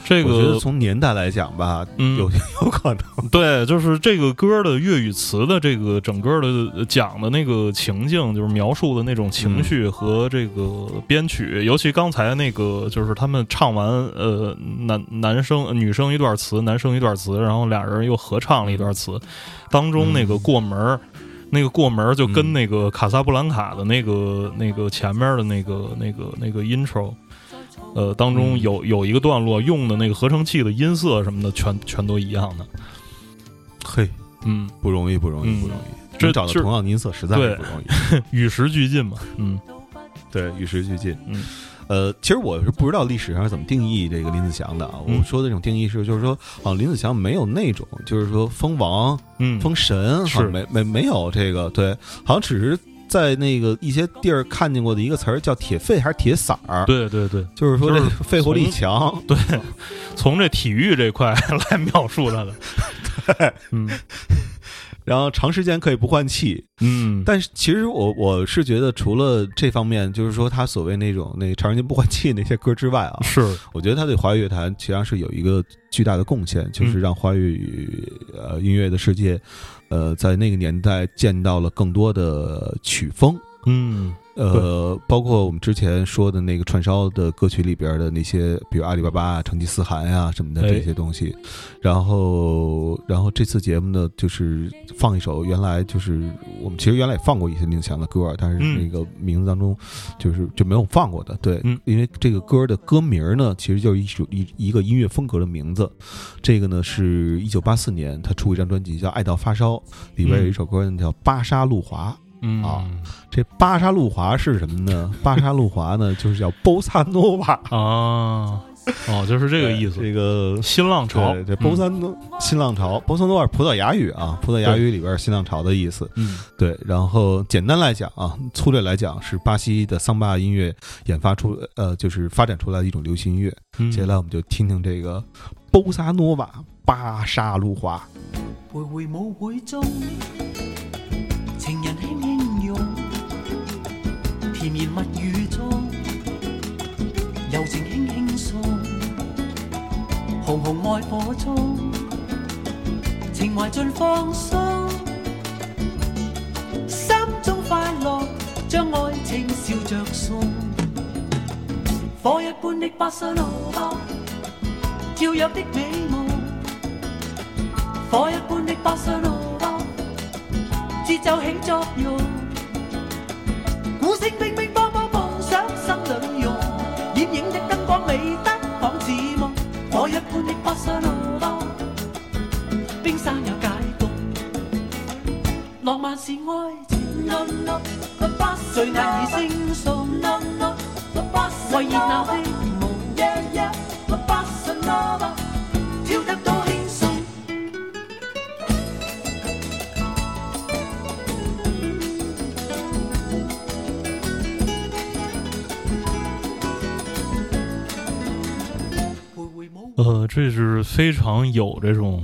这个，我觉得从年代来讲吧，有 有可能。对，就是这个歌的粤语词的这个整个的讲的那个情境，就是描述的那种情绪和这个编曲，尤其刚才那个，就是他们唱完呃男男生女生一段词，男生一段词，然后俩人又合唱了一段词，当中那个过门，那个过门就跟那个《卡萨布兰卡》的那个那个前面的那个那个那个 intro。呃，当中有有一个段落用的那个合成器的音色什么的，全全都一样的。嘿，嗯，不容易，不容易，不容易。真找到同样的音色，实在是不容易。与时俱进嘛，嗯，对，与时俱进。嗯，呃，其实我是不知道历史上是怎么定义这个林子祥的啊。我说的这种定义是，就是说，啊，林子祥没有那种，就是说封王、封神，是没没没有这个，对，好像只是。在那个一些地儿看见过的一个词儿叫“铁肺”还是“铁嗓儿”？对对对，就是说这肺活力强。对，从这体育这块来描述他的。对，嗯，然后长时间可以不换气。嗯，但是其实我我是觉得，除了这方面，就是说他所谓那种那长时间不换气那些歌之外啊，是我觉得他对华语乐坛实际上是有一个巨大的贡献，就是让华语呃音乐的世界。呃，在那个年代见到了更多的曲风，嗯。呃，包括我们之前说的那个串烧的歌曲里边的那些，比如阿里巴巴、成吉思汗呀什么的这些东西。然后，然后这次节目呢，就是放一首原来就是我们其实原来也放过一些宁强的歌，但是那个名字当中就是就没有放过的。对，因为这个歌的歌名呢，其实就是一首一一个音乐风格的名字。这个呢，是一九八四年他出一张专辑叫《爱到发烧》，里边有一首歌叫《巴沙路华》。嗯啊，这巴沙路华是什么呢？巴沙路华呢，就是叫波萨诺瓦啊，哦，就是这个意思。这个新浪潮，对对，波萨诺新浪潮，波萨诺瓦葡萄牙语啊，葡萄牙语里边新浪潮的意思。嗯，对，然后简单来讲啊，粗略来讲是巴西的桑巴音乐演发出，呃，就是发展出来的一种流行音乐。接下来我们就听听这个波萨诺瓦巴沙路华。甜言蜜语中，柔情轻轻送，红红爱火中，情怀尽放松。心中快乐，将爱情笑着送。火一般的巴塞罗那，跳跃的美梦。火一般的巴塞罗那，节奏起作用。苦声冰冰波波，梦想心里溶。掩映的灯光美得仿似梦。我一般的巴塞罗巴，冰山有解冻。浪漫是爱，情。No, 不，o 不，不，不，难以不，不，不，不，不，不，不，不，不，不，不，不，不，不，不，不，不，呃，这是非常有这种，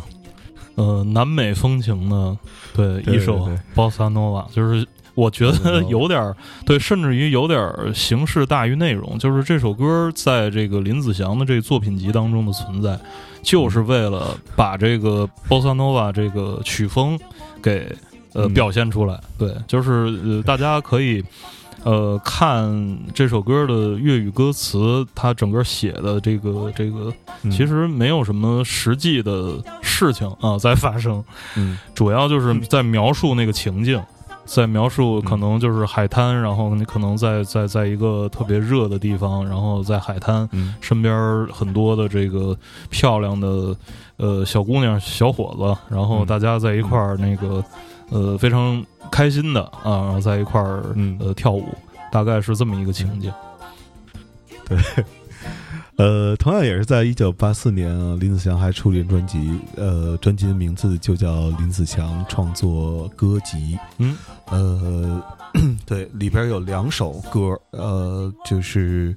呃，南美风情的，对，一首《波萨诺瓦》，就是我觉得有点儿，对，甚至于有点儿形式大于内容，就是这首歌在这个林子祥的这个作品集当中的存在，就是为了把这个《波萨诺瓦》这个曲风给呃表现出来，对，就是呃大家可以。呃，看这首歌的粤语歌词，它整个写的这个这个，其实没有什么实际的事情啊在发生，嗯，主要就是在描述那个情境，在描述可能就是海滩，然后你可能在在在一个特别热的地方，然后在海滩身边很多的这个漂亮的呃小姑娘、小伙子，然后大家在一块儿那个。呃，非常开心的啊，在一块儿，嗯，跳舞，大概是这么一个情景。对，呃，同样也是在一九八四年啊，林子祥还出了一张专辑，呃，专辑的名字就叫《林子祥创作歌集》。嗯，呃，对，里边有两首歌，呃，就是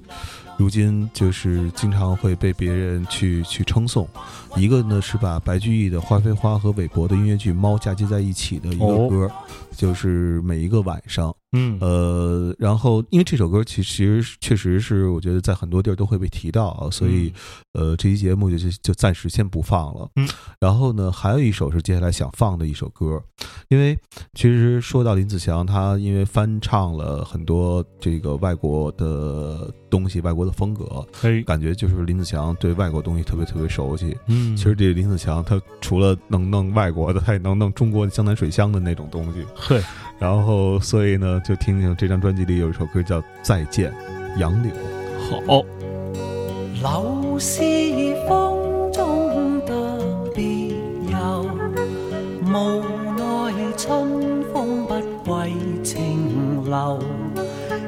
如今就是经常会被别人去去称颂。一个呢是把白居易的《花非花》和韦伯的音乐剧《猫》嫁接在一起的一个歌，就是每一个晚上，嗯，呃，然后因为这首歌其实确实是我觉得在很多地儿都会被提到，所以，呃，这期节目就就暂时先不放了。嗯，然后呢，还有一首是接下来想放的一首歌，因为其实说到林子祥，他因为翻唱了很多这个外国的东西，外国的风格，嘿，感觉就是林子祥对外国东西特别特别熟悉，嗯。其实这林子祥，他除了能弄外国的，他也能弄中国的江南水乡的那种东西。对，然后所以呢，就听听这张专辑里有一首歌叫《再见，杨柳》。好。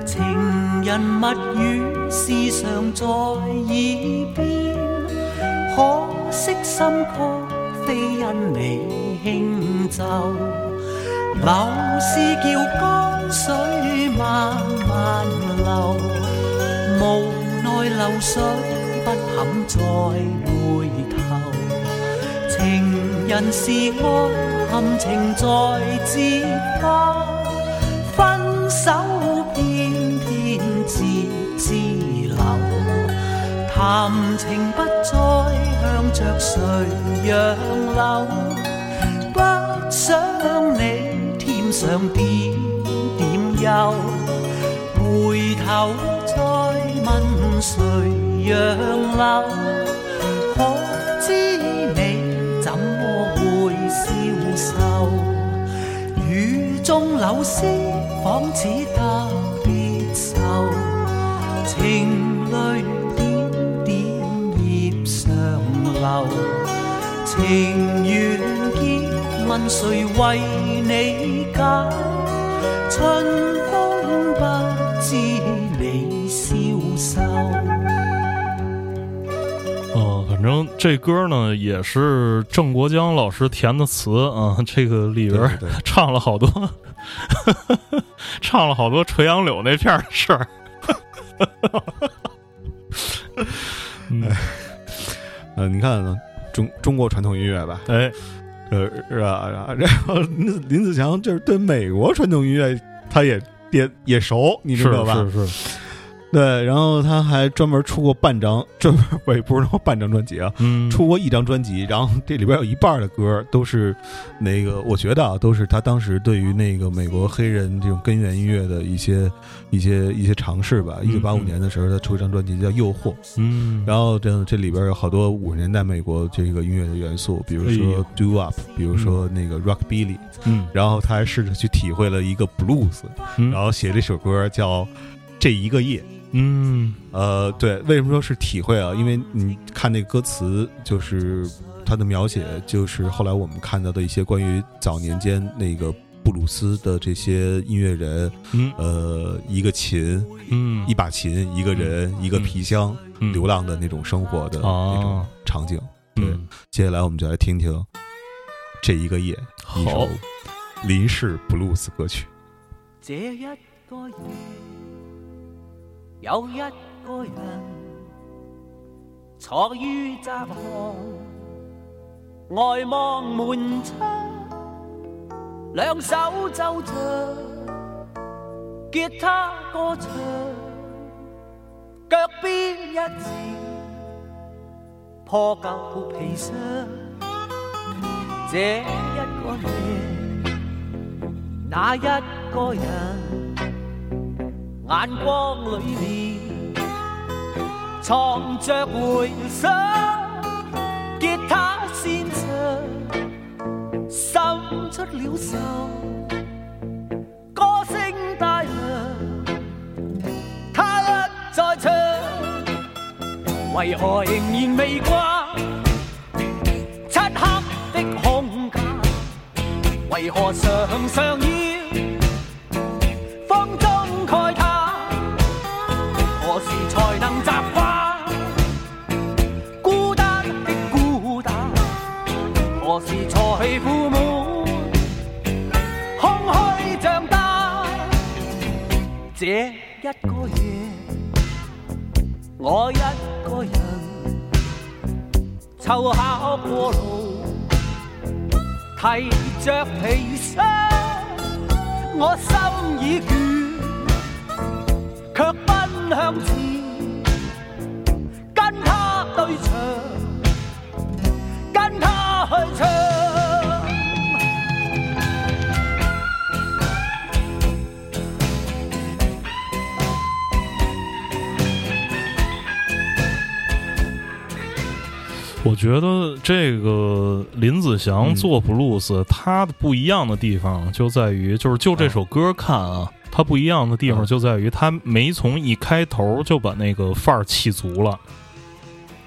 情人语，在耳边。可惜心曲非因你轻奏，流水叫江水慢慢流，无奈流水不肯再回头。情人是爱含情在自头，分手偏偏自枝留。谈情不再向着谁杨柳，不想你添上点点忧。回头再问谁杨柳，可知你怎么会消瘦？雨中柳丝仿似特别愁，情泪。嗯，反正这歌呢也是郑国江老师填的词啊，这个里边唱了好多，唱了好多垂杨柳那片事儿。呃，你看中中国传统音乐吧，哎，呃，是吧？然后林林子强就是对美国传统音乐，他也也也熟，你知道吧？是是是。对，然后他还专门出过半张，专门我也不知道半张专辑啊，出过一张专辑，然后这里边有一半的歌都是，那个我觉得啊，都是他当时对于那个美国黑人这种根源音乐的一些一些一些尝试吧。一九八五年的时候，他出一张专辑叫《诱惑》，嗯，然后这这里边有好多五十年代美国这个音乐的元素，比如说 Doop，比如说那个 Rock b i l l y 嗯，然后他还试着去体会了一个 Blues，然后写了一首歌叫《这一个夜》。嗯，呃，对，为什么说是体会啊？因为你看那歌词，就是他的描写，就是后来我们看到的一些关于早年间那个布鲁斯的这些音乐人，嗯，呃，一个琴，嗯，一把琴，一个人，一个皮箱，流浪的那种生活的那种场景。对，接下来我们就来听听这一个夜一首林氏布鲁斯歌曲。有一個人坐於窄巷，呆望門窗，兩手奏唱，吉他歌唱，腳邊一紙破舊皮箱。這一個夜，那一個人。眼光里面藏着回想，吉他先唱，心出了神。歌声带强，他一再唱，为何仍然未挂？漆黑的空间，为何常常依？这一个夜，我一个人，凑巧过路，提着皮箱，我心已倦，却奔向前，跟他对唱，跟他去唱。我觉得这个林子祥做《Blues》，他的不一样的地方就在于，就是就这首歌看啊，他不一样的地方就在于他没从一开头就把那个范儿气足了。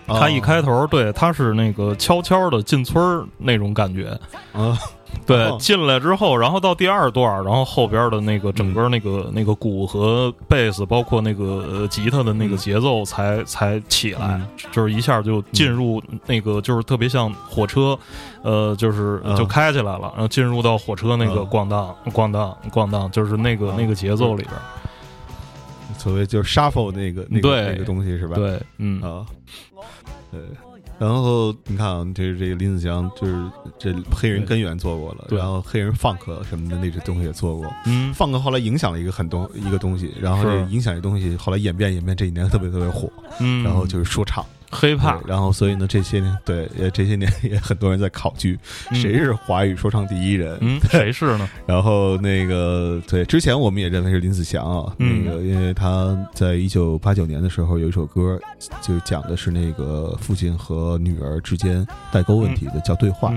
他一开头，对，他是那个悄悄的进村儿那种感觉，啊对，进来之后，然后到第二段，然后后边的那个整个那个那个鼓和贝斯，包括那个吉他的那个节奏，才才起来，就是一下就进入那个，就是特别像火车，呃，就是就开起来了，然后进入到火车那个咣当咣当咣当，就是那个那个节奏里边。所谓就是 shuffle 那个那个那个东西是吧？对，嗯啊，对。然后你看啊，这是这个林子祥，就是这黑人根源做过了，然后黑人放克什么的那些东西也做过。嗯，放克后来影响了一个很东一个东西，然后这影响这东西，后来演变演变，这几年特别特别火。嗯，然后就是说唱。黑怕，然后所以呢这些年，对，这些年也很多人在考据谁是华语说唱第一人，谁是呢？然后那个对，之前我们也认为是林子祥啊，那个因为他在一九八九年的时候有一首歌，就讲的是那个父亲和女儿之间代沟问题的，叫《对话》。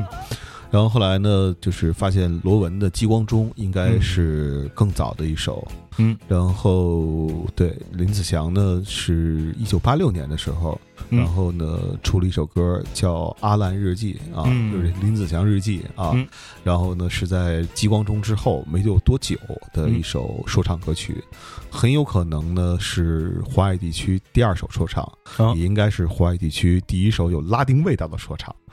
然后后来呢，就是发现罗文的《激光中》应该是更早的一首，嗯，然后对林子祥呢是一九八六年的时候，然后呢出了一首歌叫《阿兰日记》啊，就是林子祥日记啊，然后呢是在《激光中》之后没有多久的一首说唱歌曲，很有可能呢是华语地区第二首说唱，也应该是华语地区第一首有拉丁味道的说唱。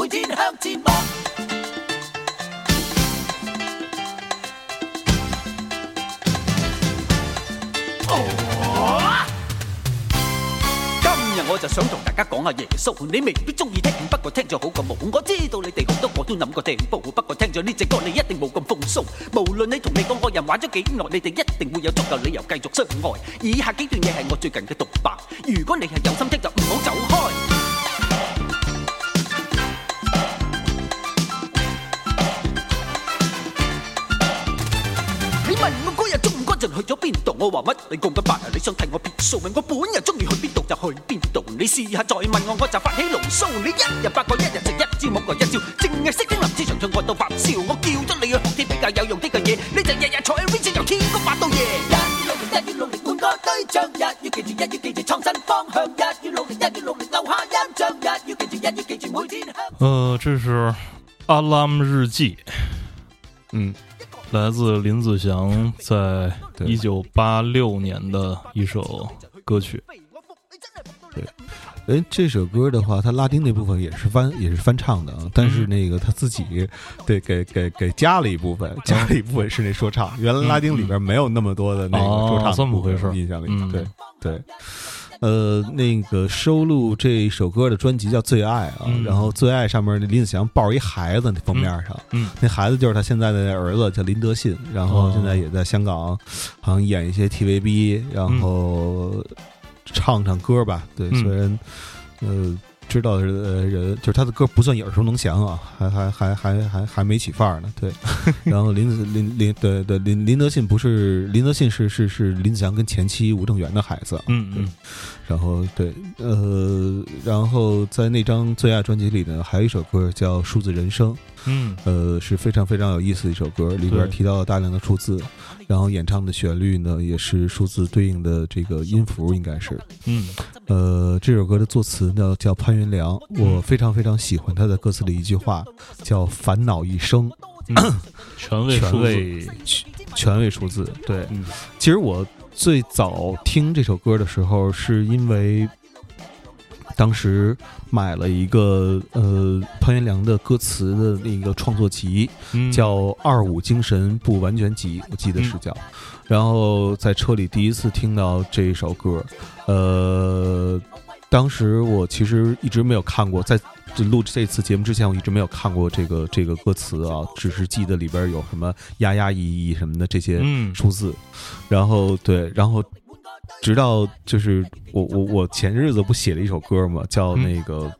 每天向前望。今日我就想同大家讲下耶稣，你未必中意听，不过听咗好过无。我知道你哋好多我都谂过停不过听咗呢只歌，你一定冇咁放松。无论你同你个个人玩咗几耐，你哋一定会有足够理由继续相爱。以下几段嘢系我最近嘅独白，如果你系有心听就唔好走开。我我日中午去咗度，呃，这是阿拉姆日记，嗯。来自林子祥在一九八六年的一首歌曲。对，哎，这首歌的话，他拉丁那部分也是翻，也是翻唱的，但是那个他自己对给给给加了一部分，加了一部分是那说唱，原来拉丁里边没有那么多的那个说唱，这么回事，印象里，对对。呃，那个收录这首歌的专辑叫《最爱》啊，然后《最爱》上面那林子祥抱着一孩子那封面上，嗯，那孩子就是他现在的儿子叫林德信，然后现在也在香港，好像演一些 TVB，然后唱唱歌吧，对，虽然，呃。知道的人就是他的歌不算耳熟能详啊，还还还还还还没起范儿呢，对。然后林子林林对对林林德信不是林德信是是是林子祥跟前妻吴正源的孩子，嗯嗯。然后对，呃，然后在那张最爱专辑里呢，还有一首歌叫《数字人生》，嗯，呃，是非常非常有意思的一首歌，里边提到了大量的数字。然后演唱的旋律呢，也是数字对应的这个音符，应该是。嗯，呃，这首歌的作词呢叫潘云良，我非常非常喜欢他的歌词里一句话，叫“烦恼一生”。全位 数字，全位数字，对。其实我最早听这首歌的时候，是因为。当时买了一个呃潘元良的歌词的那个创作集，叫《二五精神不完全集》，我记得是叫。然后在车里第一次听到这一首歌，呃，当时我其实一直没有看过，在录这次节目之前，我一直没有看过这个这个歌词啊，只是记得里边有什么呀呀咿咿什么的这些数字，然后对，然后。直到就是我我我前日子不写了一首歌吗？叫那个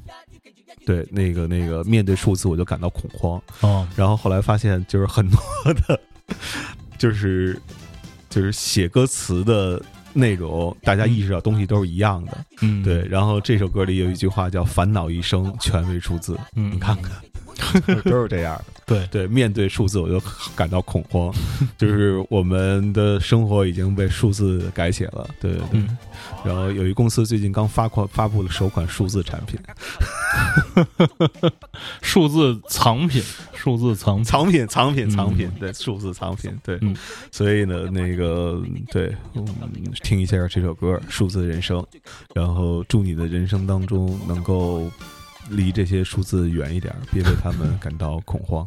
对那个那个面对数字我就感到恐慌哦。然后后来发现就是很多的，就是就是写歌词的内容，大家意识到东西都是一样的。嗯，对。然后这首歌里有一句话叫“烦恼一生全为数字”，嗯，你看看都是这样的。对对，面对数字我就感到恐慌，就是我们的生活已经被数字改写了。对，对。然后有一公司最近刚发款发布了首款数字产品，数字藏品，数字藏藏品，藏品，藏品，对，数字藏品，对。所以呢，那个对，听一下这首歌《数字人生》，然后祝你的人生当中能够离这些数字远一点，别为他们感到恐慌。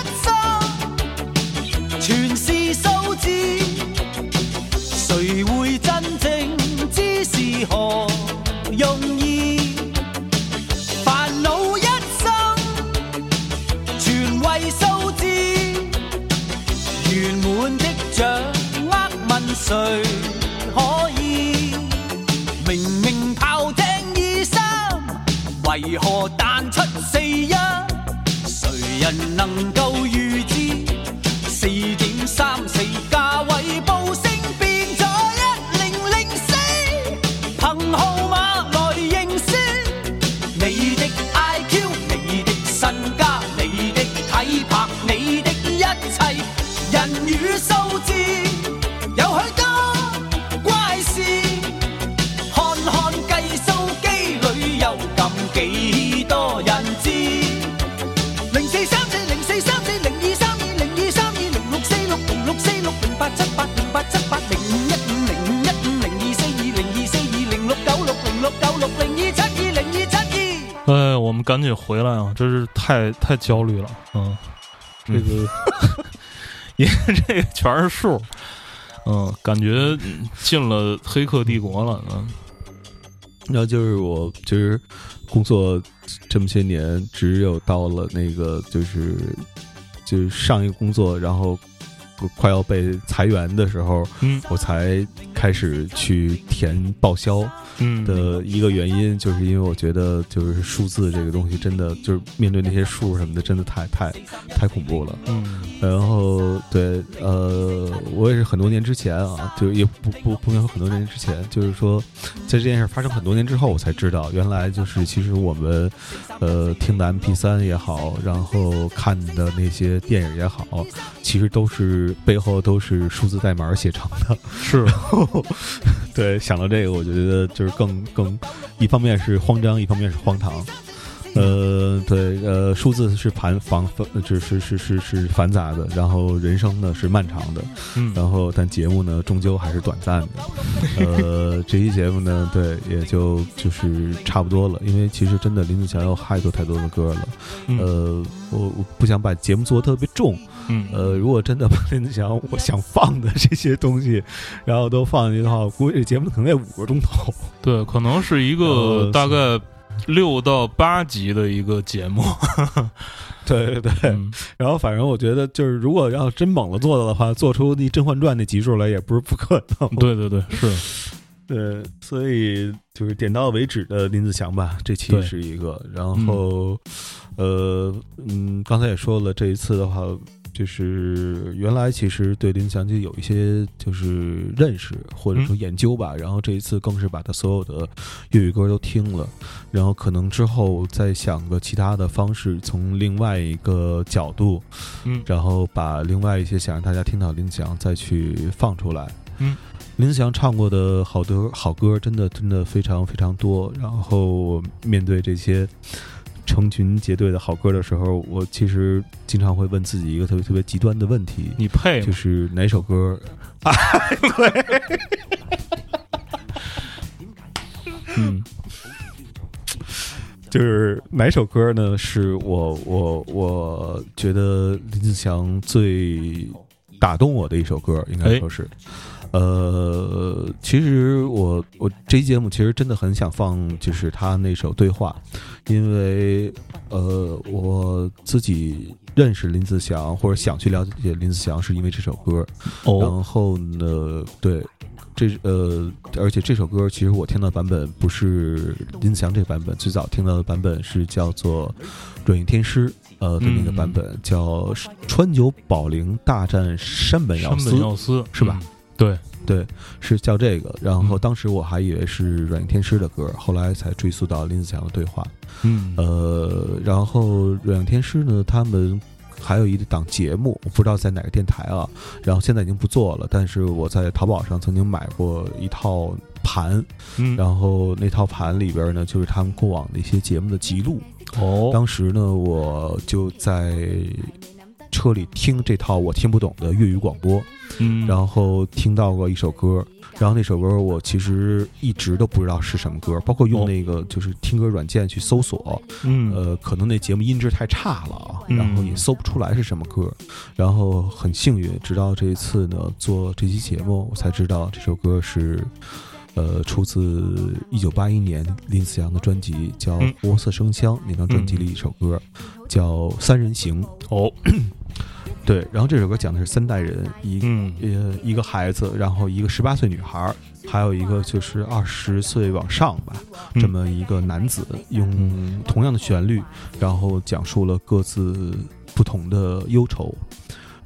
数字，谁会真正知是何用意？烦恼一生，全为数字。圆满的掌握问谁可以？明明炮正二三，为何弹出四一？谁人能够？赶紧回来啊！这是太太焦虑了，嗯，这个，因为这个全是数，嗯，感觉进了黑客帝国了，嗯，那就是我其实工作这么些年，只有到了那个就是就是上一个工作，然后。快要被裁员的时候，嗯，我才开始去填报销，嗯，的一个原因就是因为我觉得就是数字这个东西真的就是面对那些数什么的真的太太太恐怖了，嗯，然后对，呃，我也是很多年之前啊，就也不不不能说很多年之前，就是说在这件事发生很多年之后，我才知道原来就是其实我们，呃，听的 M P 三也好，然后看的那些电影也好，其实都是。背后都是数字代码写成的，是 对。想到这个，我觉得就是更更，一方面是慌张，一方面是荒唐。呃，对，呃，数字是繁繁繁，就是是是是繁杂的。然后人生呢是漫长的，然后但节目呢终究还是短暂的。呃，这期节目呢，对，也就就是差不多了。因为其实真的林子祥有太多太多的歌了，呃，我不想把节目做的特别重。嗯，呃，如果真的把林子祥我想放的这些东西，然后都放进去的话，我估计这节目可能得五个钟头。对，可能是一个大概六到八集的一个节目。对对对。然后反正我觉得就是，如果要真猛了做的的话，做出那《甄嬛传》那集数来也不是不可能。对对对，是。呃，所以就是点到为止的林子祥吧，这期是一个。然后，呃，嗯，刚才也说了，这一次的话。就是原来其实对林祥就有一些就是认识或者说研究吧，然后这一次更是把他所有的粤语歌都听了，然后可能之后再想个其他的方式，从另外一个角度，嗯，然后把另外一些想让大家听到林祥再去放出来，嗯，林祥唱过的好多好歌，真的真的非常非常多，然后面对这些。成群结队的好歌的时候，我其实经常会问自己一个特别特别极端的问题：你配？就是哪首歌？啊、对。嗯，就是哪首歌呢？是我我我觉得林子祥最打动我的一首歌，应该说是。呃，其实我我这期节目其实真的很想放就是他那首对话，因为呃我自己认识林子祥或者想去了解林子祥是因为这首歌，然后呢，对这呃，而且这首歌其实我听到版本不是林子祥这个版本，最早听到的版本是叫做《转运天师》呃的那个版本，叫川久保玲大战山本耀司是吧？对对，是叫这个。然后当时我还以为是软硬天师的歌，后来才追溯到林子祥的对话。嗯，呃，然后软硬天师呢，他们还有一档节目，我不知道在哪个电台啊。然后现在已经不做了，但是我在淘宝上曾经买过一套盘。嗯，然后那套盘里边呢，就是他们过往的一些节目的记录。哦，当时呢，我就在。车里听这套我听不懂的粤语广播，嗯，然后听到过一首歌，然后那首歌我其实一直都不知道是什么歌，包括用那个就是听歌软件去搜索，嗯，呃，可能那节目音质太差了啊，然后也搜不出来是什么歌，然后很幸运，直到这一次呢做这期节目，我才知道这首歌是，呃，出自一九八一年林子祥的专辑叫《活色生香》那张专辑里一首歌，叫《三人行》哦。对，然后这首歌讲的是三代人，一呃一个孩子，然后一个十八岁女孩，还有一个就是二十岁往上吧，这么一个男子，用同样的旋律，然后讲述了各自不同的忧愁。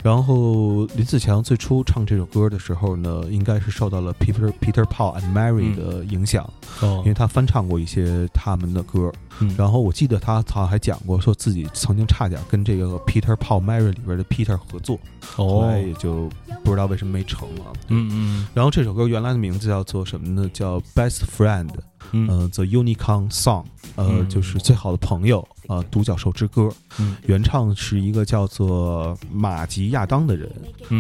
然后林子强最初唱这首歌的时候呢，应该是受到了 Peter Peter Paul and Mary 的影响，因为他翻唱过一些他们的歌。然后我记得他好像还讲过，说自己曾经差点跟这个 Peter Paul Mary 里边的 Peter 合作，后来也就不知道为什么没成了。嗯嗯。然后这首歌原来的名字叫做什么呢？叫 Best Friend，嗯，The Unicorn Song，呃，就是最好的朋友呃，独角兽之歌。原唱是一个叫做马吉亚当的人，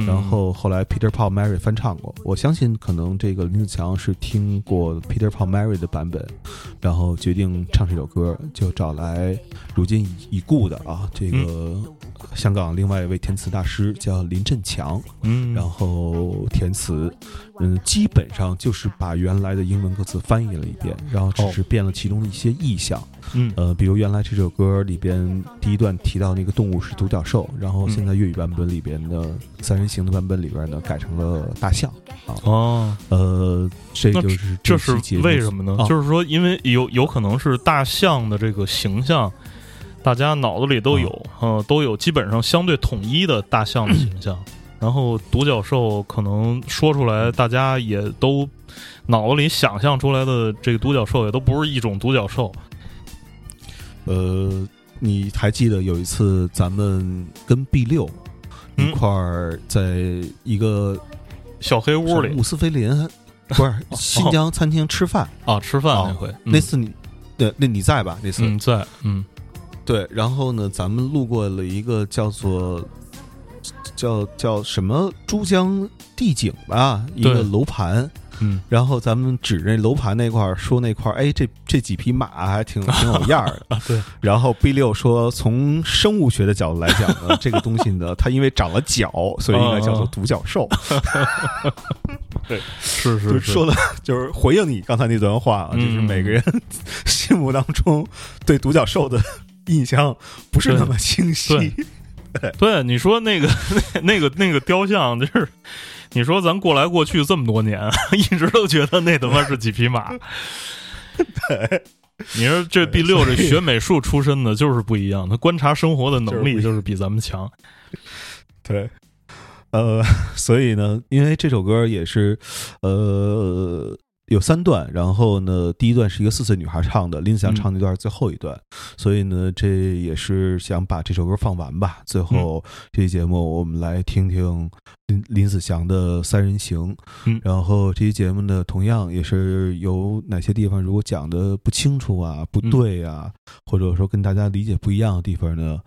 然后后来 Peter Paul Mary 翻唱过。我相信可能这个林子强是听过 Peter Paul Mary 的版本，然后决定唱这首歌。就找来如今已故的啊，这个。香港另外一位填词大师叫林振强，嗯，然后填词，嗯，基本上就是把原来的英文歌词翻译了一遍，然后只是变了其中的一些意象，嗯，呃，比如原来这首歌里边第一段提到那个动物是独角兽，然后现在粤语版本里边的三人行的版本里边呢改成了大象，啊，哦，呃，这就是这是为什么呢？就是说，因为有有可能是大象的这个形象。大家脑子里都有，嗯，都有基本上相对统一的大象的形象。然后独角兽可能说出来，大家也都脑子里想象出来的这个独角兽也都不是一种独角兽。呃，你还记得有一次咱们跟 B 六一块儿在一个小黑屋里，姆斯菲林不是 新疆餐厅吃饭啊？吃饭那回，那次你对，那你在吧？那次在，嗯。对，然后呢，咱们路过了一个叫做叫叫什么珠江帝景吧，一个楼盘。嗯，然后咱们指着楼盘那块儿说那块儿，哎，这这几匹马还挺挺有样儿的。对，然后 B 六说，从生物学的角度来讲呢，这个东西呢，它因为长了角，所以应该叫做独角兽。对，是是，说的就是回应你刚才那段话，就是每个人心目当中对独角兽的。印象不是那么清晰。对，你说那个、那、那个、那个雕像，就是你说咱过来过去这么多年，一直都觉得那他妈是几匹马。对，你说这 B 六这学美术出身的，就是不一样，他观察生活的能力就是比咱们强。对，呃，所以呢，因为这首歌也是，呃。有三段，然后呢，第一段是一个四岁女孩唱的林子祥唱那段最后一段，所以呢，这也是想把这首歌放完吧。最后这期节目我们来听听林林子祥的《三人行》，嗯，然后这期节目呢，同样也是有哪些地方如果讲的不清楚啊、不对啊，或者说跟大家理解不一样的地方呢？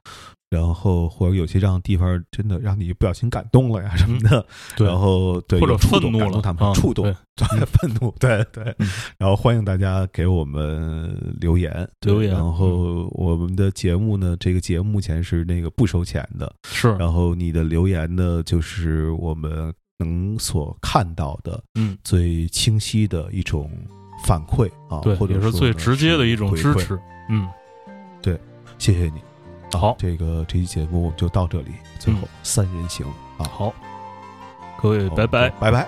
然后或者有些让地方，真的让你不小心感动了呀什么的，然后对或者愤怒了，他们触动，愤怒，对对。然后欢迎大家给我们留言，留言。然后我们的节目呢，这个节目目前是那个不收钱的，是。然后你的留言呢，就是我们能所看到的，嗯，最清晰的一种反馈啊，对，者是最直接的一种支持，嗯，对，谢谢你。好，这个这期节目就到这里。最后三人行啊，好，各位拜拜，拜拜。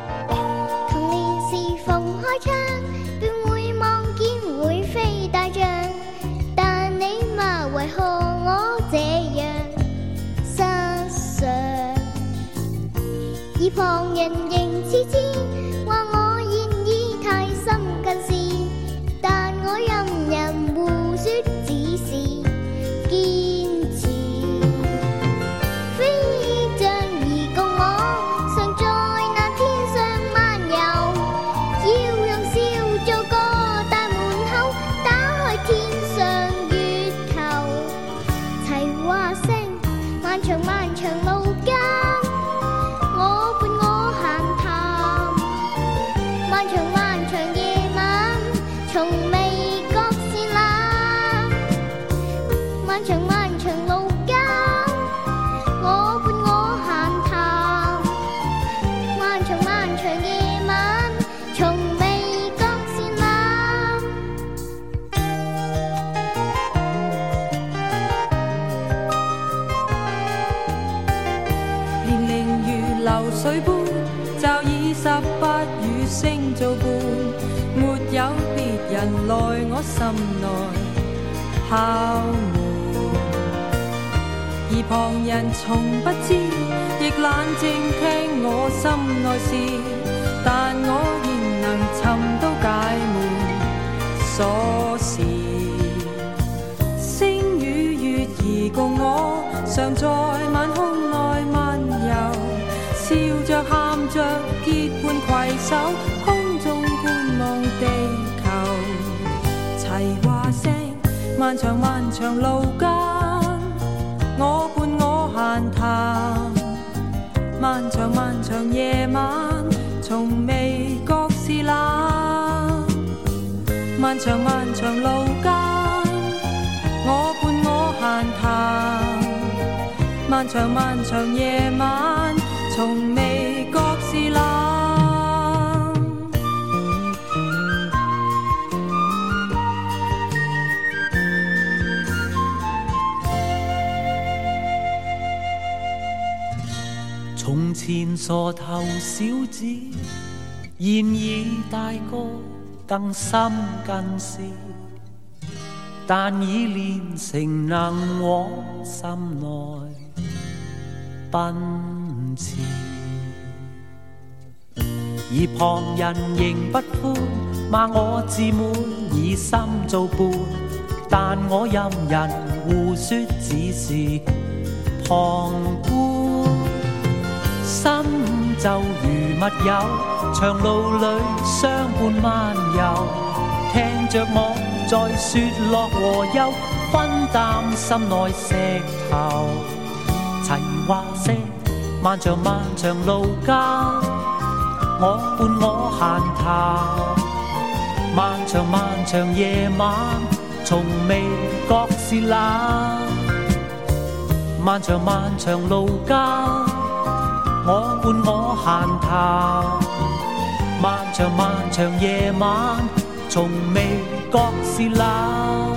心内敲门，而旁人从不知，亦冷静听我心内事。但我仍能寻到解门锁匙。星与月儿共我，常在晚空内漫游，笑着喊着结伴携手，空中观望地。话声，漫长漫长路间，我伴我闲谈。漫长漫长夜晚，从未觉是冷，漫长漫长路间，我伴我闲谈。漫长漫长夜晚，从未。前傻头小子，现已大个更心近视，但已练成能往心内奔驰。而旁人仍不欢，骂我自满以心做伴，但我任人胡说，只是旁观。心就如密友，长路里相伴漫游。听着我在说乐和忧，分担心内石头。齐话些，漫长漫长路家，我伴我闲谈。漫长漫长夜晚，从未觉是冷。漫长漫长路家。我伴我闲谈，漫长漫长夜晚，从未觉是冷。